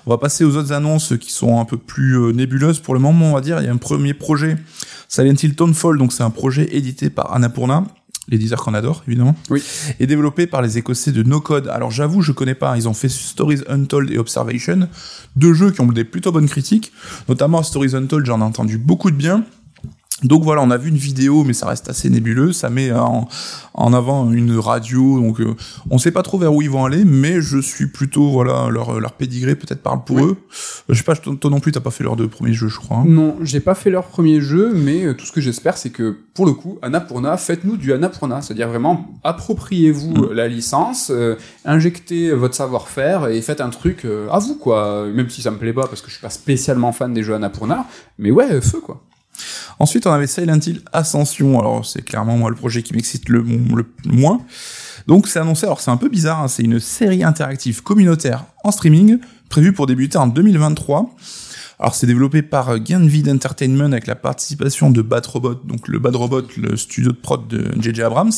On va passer aux autres annonces qui sont un peu plus euh, nébuleuses pour le moment, on va dire. Il y a un premier projet, Silent Hill Tonefall, donc c'est un projet édité par Annapurna l'éditeur qu'on adore évidemment, oui. et développé par les écossais de No Code. Alors j'avoue, je connais pas, ils ont fait Stories Untold et Observation, deux jeux qui ont des plutôt bonnes critiques, notamment Stories Untold, j'en ai entendu beaucoup de bien. Donc voilà, on a vu une vidéo, mais ça reste assez nébuleux. Ça met en, en avant une radio, donc euh, on sait pas trop vers où ils vont aller, mais je suis plutôt voilà leur leur pédigré peut-être parle pour oui. eux. Je sais pas, toi non plus, t'as pas fait leur deux premiers jeux, je crois. Hein. Non, j'ai pas fait leur premier jeu, mais euh, tout ce que j'espère, c'est que pour le coup, Annapurna, faites-nous du Annapurna, c'est-à-dire vraiment appropriez-vous mmh. la licence, euh, injectez votre savoir-faire et faites un truc euh, à vous quoi. Même si ça me plaît pas parce que je suis pas spécialement fan des jeux Annapurna, mais ouais, feu quoi. Ensuite, on avait Silent Hill Ascension. Alors, c'est clairement moi le projet qui m'excite le, moins. Donc, c'est annoncé. Alors, c'est un peu bizarre. Hein, c'est une série interactive communautaire en streaming prévue pour débuter en 2023. Alors c'est développé par Gainvid Entertainment avec la participation de Bad Robot, donc le Bad Robot, le studio de prod de JJ Abrams.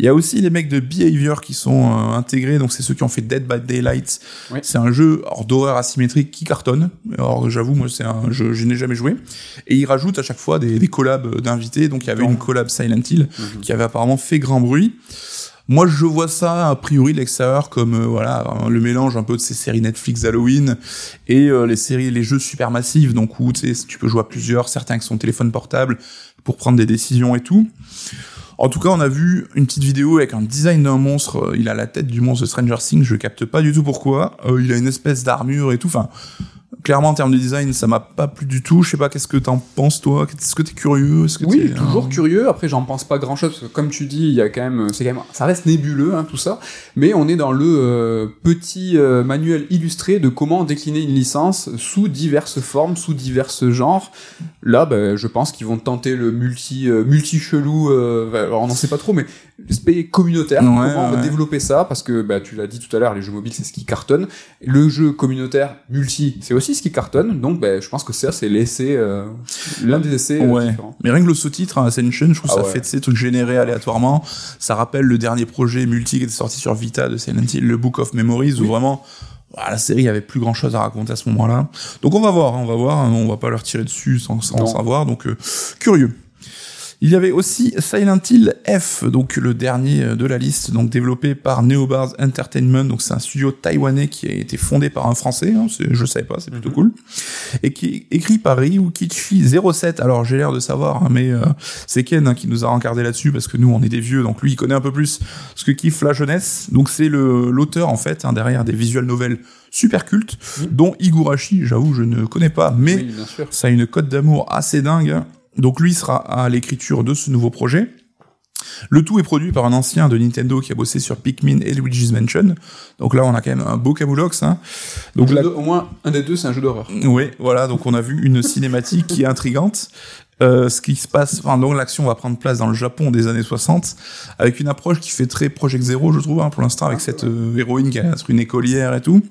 Il y a aussi les mecs de Behavior qui sont euh, intégrés, donc c'est ceux qui ont fait Dead by Daylight. Oui. C'est un jeu d'horreur asymétrique qui cartonne. Alors j'avoue, moi c'est un jeu je n'ai jamais joué. Et ils rajoutent à chaque fois des, des collabs d'invités. Donc il y avait une collab Silent Hill mm -hmm. qui avait apparemment fait grand bruit. Moi, je vois ça a priori de l'extérieur comme euh, voilà le mélange un peu de ces séries Netflix Halloween et euh, les séries, les jeux supermassifs, donc où tu peux jouer à plusieurs, certains avec son téléphone portable pour prendre des décisions et tout. En tout cas, on a vu une petite vidéo avec un design d'un monstre. Il a la tête du monstre de Stranger Things. Je capte pas du tout pourquoi. Euh, il a une espèce d'armure et tout. Enfin, clairement en termes de design ça m'a pas plu du tout. Je sais pas qu'est-ce que t'en penses toi? Est-ce que t'es curieux? Est-ce que oui es, toujours euh... curieux. Après j'en pense pas grand chose parce que comme tu dis il y a quand même c'est quand même ça reste nébuleux hein, tout ça. Mais on est dans le euh, petit euh, manuel illustré de comment décliner une licence sous diverses formes sous diverses genres. Là ben, je pense qu'ils vont tenter le multi euh, multi chelou alors on n'en sait pas trop mais l'aspect communautaire ouais, comment on va développer ça parce que bah, tu l'as dit tout à l'heure les jeux mobiles c'est ce qui cartonne. Le jeu communautaire multi c'est aussi ce qui cartonne donc bah, je pense que ça c'est l'essai euh, l'un des essais euh, ouais. différents. mais rien que le sous-titre hein, Ascension je trouve Ah ça ouais. fait ces trucs générés aléatoirement ça rappelle le dernier projet multi qui était sorti sur Vita de Silent Hill le Book of Memories Oui. où vraiment la série avait plus grand chose à raconter à ce moment-là donc on va voir hein, on va voir hein, on va pas leur tirer dessus sans, sans savoir donc euh, curieux Il y avait aussi Silent Hill F, donc le dernier de la liste, donc développé par Neobars Entertainment, donc c'est un studio taïwanais qui a été fondé par un Français, hein, je savais pas, c'est plutôt Mhm. cool, et qui est écrit par Ryukichi 07. Alors j'ai l'air de savoir, hein, mais euh, c'est Ken hein, qui nous a rencardé là-dessus parce que nous on est des vieux, donc lui il connaît un peu plus ce que kiffe la jeunesse. Donc c'est le l'auteur en fait hein, derrière des visual novels super cultes, Mhm. dont Higurashi, j'avoue je ne connais pas, mais Oui, ça a une cote d'amour assez dingue. Donc lui sera à l'écriture de ce nouveau projet. Le tout est produit par un ancien de Nintendo qui a bossé sur Pikmin et Luigi's Mansion. Donc là, on a quand même un beau camoulox. Hein. Donc là, Au moins, un des deux, c'est un jeu d'horreur. oui, voilà. Donc on a vu une cinématique qui est intrigante. Euh, ce qui se passe, enfin, donc l'action va prendre place dans le Japon des années 60, avec une approche qui fait très Project Zero, je trouve, hein, pour l'instant, avec cette euh, héroïne qui être une écolière et tout.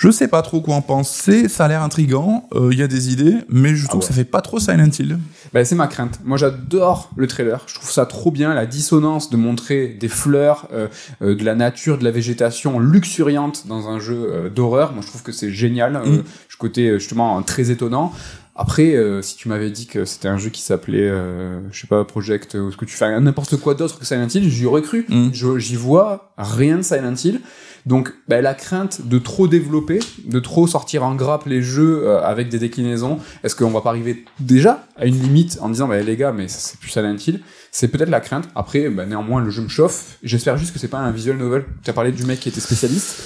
Je sais pas trop quoi en penser, ça a l'air intrigant, euh, il y a des idées, mais je trouve ouais. que ça fait pas trop Silent Hill. Bah, c'est ma crainte. Moi, j'adore le trailer. Je trouve ça trop bien, la dissonance de montrer des fleurs, euh, euh, de la nature, de la végétation luxuriante dans un jeu euh, d'horreur. Moi, je trouve que c'est génial. Euh, Mm. ce côté, euh, justement, très étonnant. Après, euh, si tu m'avais dit que c'était un jeu qui s'appelait, euh, je sais pas, Project, ou ce que tu fais n'importe quoi d'autre que Silent Hill, j'y aurais cru. Mm. Je- J'y vois rien de Silent Hill. Donc, bah, la crainte de trop développer, de trop sortir en grappe les jeux euh, avec des déclinaisons, est-ce qu'on va pas arriver déjà à une limite en disant, bah, les gars, mais ça, c'est plus Silent Hill C'est peut-être la crainte. Après, bah, néanmoins, le jeu me chauffe. J'espère juste que c'est pas un visual novel. Tu as parlé du mec qui était spécialiste.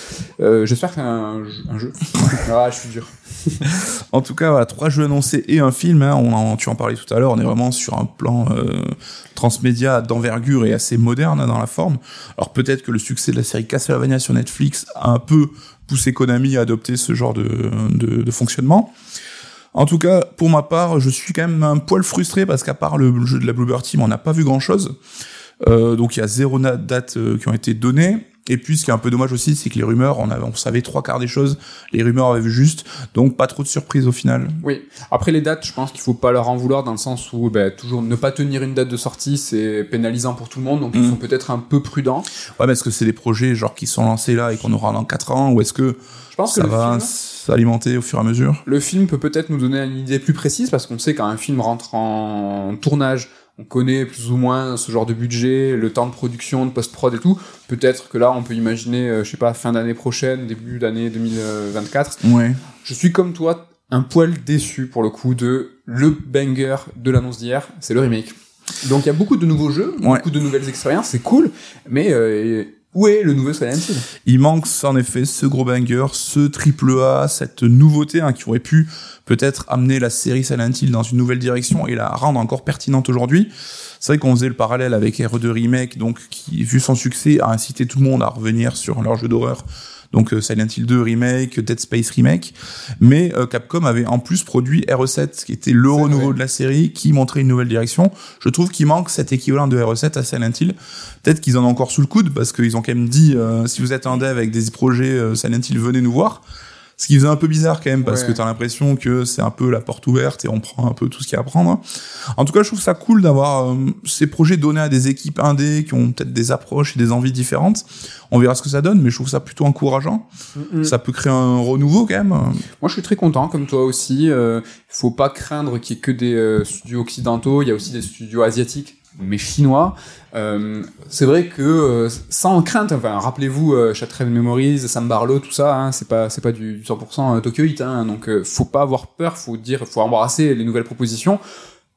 Euh, J'espère que c'est un, jeu- un jeu. ah, je suis dur. En tout cas, voilà, trois jeux annoncés et un film. Hein, on en, tu en parlais tout à l'heure. On est vraiment sur un plan euh, transmédia d'envergure et assez moderne hein, dans la forme. Alors peut-être que le succès de la série Castlevania sur Netflix a un peu poussé Konami à adopter ce genre de, fonctionnement. En tout cas, pour ma part, je suis quand même un poil frustré parce qu'à part le jeu de la Bluebird Team, on n'a pas vu grand-chose. Euh, donc il y a zéro date euh, qui ont été données. Et puis ce qui est un peu dommage aussi, c'est que les rumeurs, on, avait, on savait trois quarts des choses, les rumeurs avaient vu juste, donc pas trop de surprises au final. Oui. Après les dates, je pense qu'il faut pas leur en vouloir dans le sens où bah, toujours ne pas tenir une date de sortie, c'est pénalisant pour tout le monde. Donc ils Mm. sont peut-être un peu prudents. Ouais, mais est-ce que c'est des projets genre qui sont lancés là et qu'on aura dans 4 ans, ou est-ce que Je pense ça va film, s'alimenter au fur et à mesure? Le film peut peut-être nous donner une idée plus précise parce qu'on sait quand un film rentre en tournage, on connaît plus ou moins ce genre de budget, le temps de production, de post-prod et tout. Peut-être que là, on peut imaginer, euh, je sais pas, fin d'année prochaine, début d'année 2024. Ouais. Je suis comme toi, un poil déçu pour le coup de le banger de l'annonce d'hier, c'est le remake. Donc il y a beaucoup de nouveaux jeux, Ouais. beaucoup de nouvelles expériences, c'est cool, mais euh, où est le nouveau Silent Hill? Il manque en effet ce gros banger, ce triple A, cette nouveauté hein, qui aurait pu peut-être amener la série Silent Hill dans une nouvelle direction et la rendre encore pertinente aujourd'hui. C'est vrai qu'on faisait le parallèle avec RE2 Remake, donc qui, vu son succès, a incité tout le monde à revenir sur leur jeu d'horreur. Donc euh, Silent Hill 2 Remake, Dead Space Remake. Mais euh, Capcom avait en plus produit RE7, qui était le renouveau de la série, qui montrait une nouvelle direction. Je trouve qu'il manque cet équivalent de RE7 à Silent Hill. Peut-être qu'ils en ont encore sous le coude, parce qu'ils ont quand même dit, euh, si vous êtes un dev avec des projets euh, Silent Hill, venez nous voir. Ce qui faisait un peu bizarre quand même, parce Ouais. que t'as l'impression que c'est un peu la porte ouverte et on prend un peu tout ce qu'il y a à prendre. En tout cas, je trouve ça cool d'avoir euh, ces projets donnés à des équipes indées qui ont peut-être des approches et des envies différentes. On verra ce que ça donne, mais je trouve ça plutôt encourageant. Ça peut créer un renouveau quand même. Moi, je suis très content, comme toi aussi. Euh, Il faut pas craindre qu'il y ait que des euh, studios occidentaux. Il y a aussi des studios asiatiques, mais chinois. Euh, c'est vrai que euh, sans crainte, enfin, rappelez-vous euh, Shattered Memories, Sam Barlow, tout ça, hein, c'est pas c'est pas du, du 100% Tokyo Hit. Hein, donc, euh, faut pas avoir peur. Faut dire, faut embrasser les nouvelles propositions.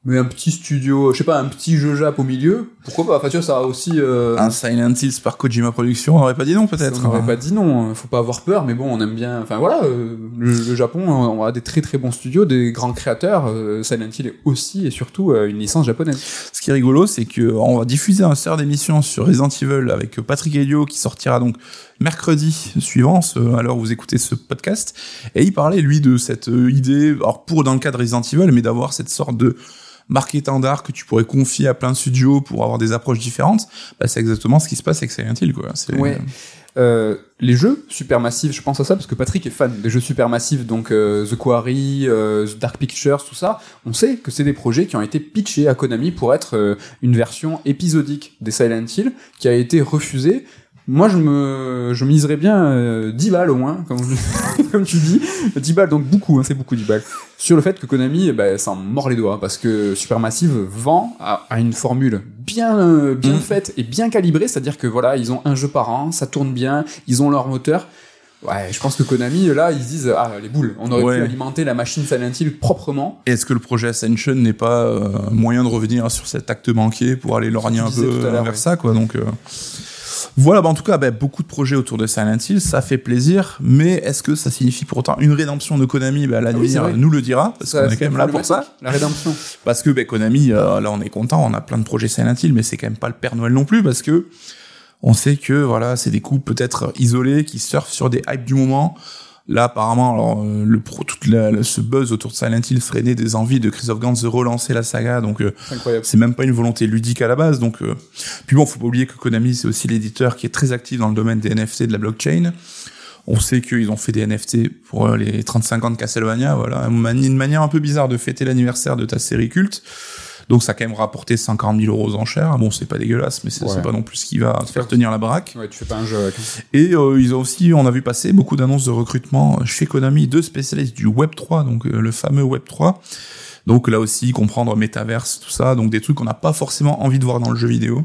Mais un petit studio, je sais pas, un petit jeu Jap au milieu, pourquoi pas Enfin, tu vois, ça a aussi. Euh, Un Silent Hills par Kojima Productions, on n'aurait pas dit non peut-être. on n'aurait pas dit non, hein. faut pas avoir peur, mais bon, on aime bien. Enfin voilà, euh, le, le Japon, on a des très très bons studios, des grands créateurs. euh, Silent Hill est aussi et surtout euh, une licence japonaise. Ce qui est rigolo, c'est que on va diffuser un sort d'émission sur Resident Evil avec Patrick Helio qui sortira donc mercredi suivant, à l'heure où vous écoutez ce podcast. Et il parlait, lui, de cette euh, idée, alors pour dans le cadre Resident Evil, mais d'avoir cette sorte de marque étendard que tu pourrais confier à plein de studios pour avoir des approches différentes. Bah, c'est exactement ce qui se passe avec Silent Hill, quoi. Euh, les jeux supermassifs, je pense à ça parce que Patrick est fan des jeux supermassifs, donc euh, The Quarry, euh, The Dark Pictures, tout ça. On sait que c'est des projets qui ont été pitchés à Konami pour être une version épisodique des Silent Hill, qui a été refusée Moi, je me, je miserais bien euh, 10 balles au moins, comme, comme tu dis. 10 balles, donc beaucoup, hein, c'est beaucoup 10 balles. Sur le fait que Konami, ben, s'en mord les doigts, parce que Supermassive vend à, à une formule bien, euh, bien Mm. faite et bien calibrée, c'est-à-dire que voilà, ils ont un jeu par an, ça tourne bien, ils ont leur moteur. Ouais, je pense que Konami, là, ils se disent, ah, les boules, on aurait Ouais. pu alimenter la machine Silent Hill proprement. Est-ce que le projet Ascension n'est pas euh, moyen de revenir sur cet acte manqué pour aller lorgner un peu vers ouais. ça, quoi Donc euh, voilà, bah, en tout cas, bah, beaucoup de projets autour de Silent Hill, ça fait plaisir, mais est-ce que ça signifie pour autant une rédemption de Konami? Bah, Ah oui, L'avenir c'est vrai. nous le dira, parce qu'on est quand même là pour ça. La rédemption. Parce que bah, Konami, euh, là on est content, on a plein de projets Silent Hill, mais c'est quand même pas le Père Noël non plus, parce que on sait que voilà, c'est des coups peut-être isolés qui surfent sur des hypes du moment. Là, apparemment, alors, euh, le pro, toute la, la- ce buzz autour de Silent Hill serait né des envies de Chris of Gans de relancer la saga, donc euh, C'est même pas une volonté ludique à la base. Donc, euh, puis bon, faut pas oublier que Konami c'est aussi l'éditeur qui est très actif dans le domaine des NFT de la blockchain. On sait qu'ils ont fait des NFT pour euh, les 35 ans de Castlevania, voilà, une manière un peu bizarre de fêter l'anniversaire de ta série culte. Donc ça a quand même rapporté 140 000 euros aux enchères. Bon, c'est pas dégueulasse, mais c'est Ouais. pas non plus ce qui va te faire tenir la baraque. Ouais, tu fais pas un jeu avec. Et euh, ils ont aussi, on a vu passer beaucoup d'annonces de recrutement chez Konami de spécialistes du Web 3, donc euh, le fameux Web 3. Donc là aussi, comprendre métaverse, tout ça, donc des trucs qu'on n'a pas forcément envie de voir dans le jeu vidéo.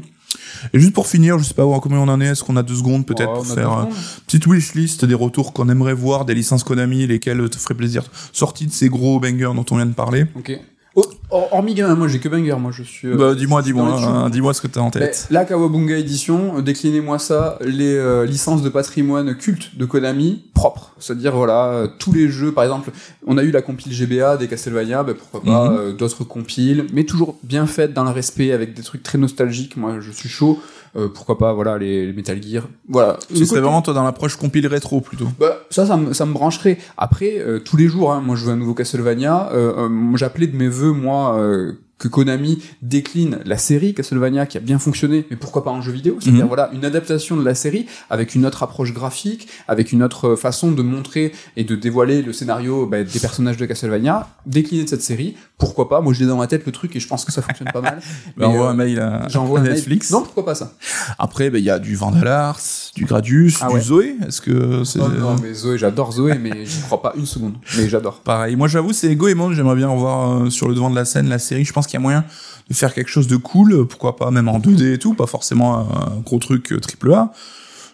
Et juste pour finir, je sais pas combien on en est, est-ce qu'on a deux secondes peut-être pour faire deux euh, petite wishlist des retours qu'on aimerait voir, des licences Konami, lesquelles te feraient plaisir, sorties de ces gros bangers dont on vient de parler. Ok. Oh, hor- hormis moi j'ai que Banger, moi je suis. euh, bah dis-moi, dis-moi, hein, dis-moi ce que t'as en tête. la Kawabunga Edition, euh, déclinez-moi ça, les euh, licences de patrimoine culte de Konami, propres. C'est-à-dire, voilà, euh, tous les jeux, par exemple, on a eu la compile GBA des Castlevania, ben, pourquoi pas, Mhm. euh, d'autres compiles, mais toujours bien faites dans le respect, avec des trucs très nostalgiques, moi je suis chaud. Euh, pourquoi pas, voilà, les, les Metal Gear. Voilà. Ce serait vraiment toi dans l'approche compile rétro plutôt. Bah, ça, ça me, ça me brancherait. Après, euh, tous les jours, hein, moi je veux un nouveau Castlevania. Euh, euh, J'appelais de mes voeux, moi, euh, que Konami décline la série Castlevania qui a bien fonctionné, mais pourquoi pas en jeu vidéo? C'est-à-dire, Mhm. voilà, une adaptation de la série avec une autre approche graphique, avec une autre façon de montrer et de dévoiler le scénario bah, des personnages de Castlevania, décliné de cette série. Pourquoi pas? Moi, je l'ai dans ma tête le truc et je pense que ça fonctionne pas mal. Ben, euh, un mail à, J'envoie à un mail. Netflix. Non, pourquoi pas ça? Après, ben, il y a du Vandalars, du Gradius, Ah du ouais. Zoé. Est-ce que c'est Oh Non, mais Zoé, j'adore Zoé, mais j'y crois pas une seconde. Mais j'adore. pareil Moi, j'avoue, c'est Goemon. J'aimerais bien revoir euh, sur le devant de la scène la série. Je pense qu'il y a moyen de faire quelque chose de cool. euh, Pourquoi pas même en 2D et tout, pas forcément un gros truc euh, triple A.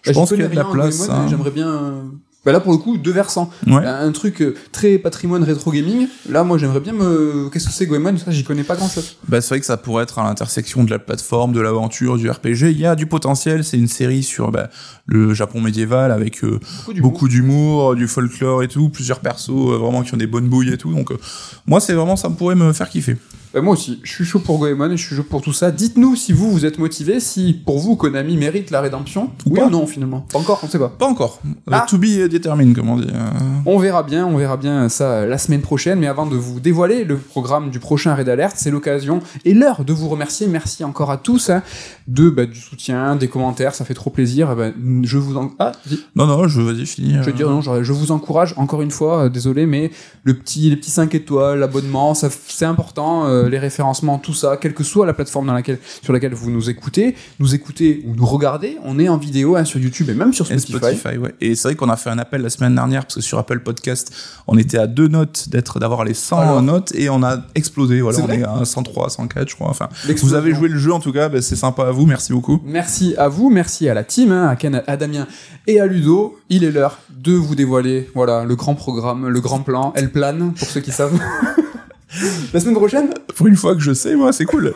Je Bah, pense qu'il y a de la place. Hein. J'aimerais bien. euh, Bah là pour le coup deux versants. Ouais. Un truc très patrimoine rétro gaming. Là moi j'aimerais bien me. Qu'est-ce que c'est Goemon? Ça j'y connais pas grand chose. Bah, c'est vrai que ça pourrait être à l'intersection de la plateforme, de l'aventure, du RPG. Il y a du potentiel. C'est une série sur bah, le Japon médiéval avec euh, Beaucoup d'humour, du folklore et tout, plusieurs persos euh, vraiment qui ont des bonnes bouilles et tout. Donc euh, moi, c'est vraiment ça me pourrait me faire kiffer. Bah, moi aussi, je suis chaud pour Goemon et je suis chaud pour tout ça. Dites-nous si vous vous êtes motivé, si pour vous Konami mérite la rédemption Ou pas. ou non finalement. Pas encore, on sait pas. Pas encore. Euh, Ah. to be determined, comme on dit. euh. On verra bien, on verra bien ça la semaine prochaine. Mais avant de vous dévoiler le programme du prochain Red Alert, c'est l'occasion et l'heure de vous remercier. Merci encore à tous hein, de bah, du soutien, des commentaires, ça fait trop plaisir. Eh ben, je vous en ah, Non, non, je vas-y, finis. Je veux dire, non, je, je vous encourage, encore une fois, euh, désolé, mais le petit, les petits 5 étoiles, l'abonnement, c'est important, euh, les référencements, tout ça, quelle que soit la plateforme dans laquelle, sur laquelle vous nous écoutez, nous écoutez ou nous regardez, on est en vidéo hein, sur YouTube et même sur Et Spotify. Ouais. Et c'est vrai qu'on a fait un appel la semaine dernière parce que sur Apple Podcast, on était à deux notes d'être d'avoir les 100 Alors notes et on a explosé. Voilà, on est à 103, 104, je crois. Enfin, vous avez joué le jeu en tout cas, ben, c'est sympa à vous, merci beaucoup. Merci à vous, merci à la team, hein, à Ken, à Damien et à Ludo. Il est l'heure de vous dévoiler, voilà, le grand programme, le grand plan, elle plane, pour ceux qui savent. la semaine prochaine, Pour une fois que je sais, moi, c'est cool.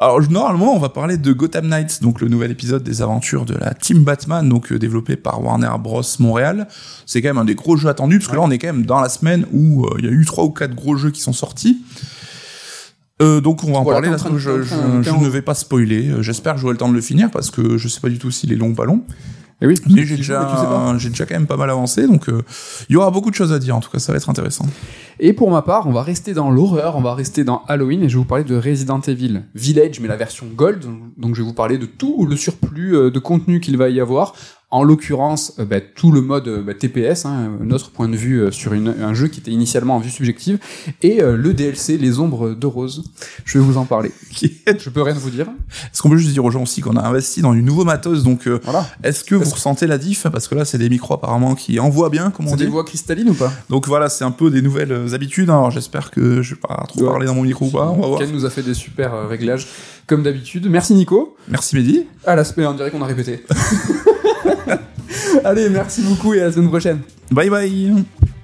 Alors, normalement, on va parler de Gotham Knights, donc le nouvel épisode des aventures de la Team Batman, donc euh, développé par Warner Bros. Montréal. C'est quand même un des gros jeux attendus, parce que là, on est quand même dans la semaine où euh, il y a eu trois ou quatre gros jeux qui sont sortis. Euh, donc on va en Voilà, parler. Là, je, je- ne vais pas spoiler. J'espère que j'aurai le temps de le finir parce que je sais pas du tout s'il est long ou pas long. Et oui, Mais j'ai déjà, j'ai déjà quand même pas mal avancé, donc euh, il y aura beaucoup de choses à dire. En tout cas, ça va être intéressant. Et pour ma part, on va rester dans l'horreur, on va rester dans Halloween et je vais vous parler de Resident Evil Village, mais la version Gold. Donc je vais vous parler de tout le surplus euh, de contenu qu'il va y avoir En l'occurrence, euh, bah, tout le mode euh, bah, TPS, hein, notre point de vue euh, sur une- un jeu qui était initialement en vue subjective, et euh, le DLC Les Ombres de Rose. Je vais vous en parler. Je peux rien vous dire. Est-ce qu'on peut juste dire aux gens aussi qu'on a investi dans du nouveau matos Donc, euh, Voilà. est-ce que vous ressentez la diff? Parce que là, c'est des micros apparemment qui envoient bien, comme on C'est dit. des voix cristallines ou pas? Donc voilà, c'est un peu des nouvelles habitudes. Alors j'espère que je vais pas trop Ouais. parler dans mon micro ou pas. On va voir. Ken nous a fait des super réglages, comme d'habitude. Merci Nico. Merci Mehdi. À l'aspect, on dirait qu'on a répété. Allez, merci beaucoup et à la semaine prochaine. Bye bye.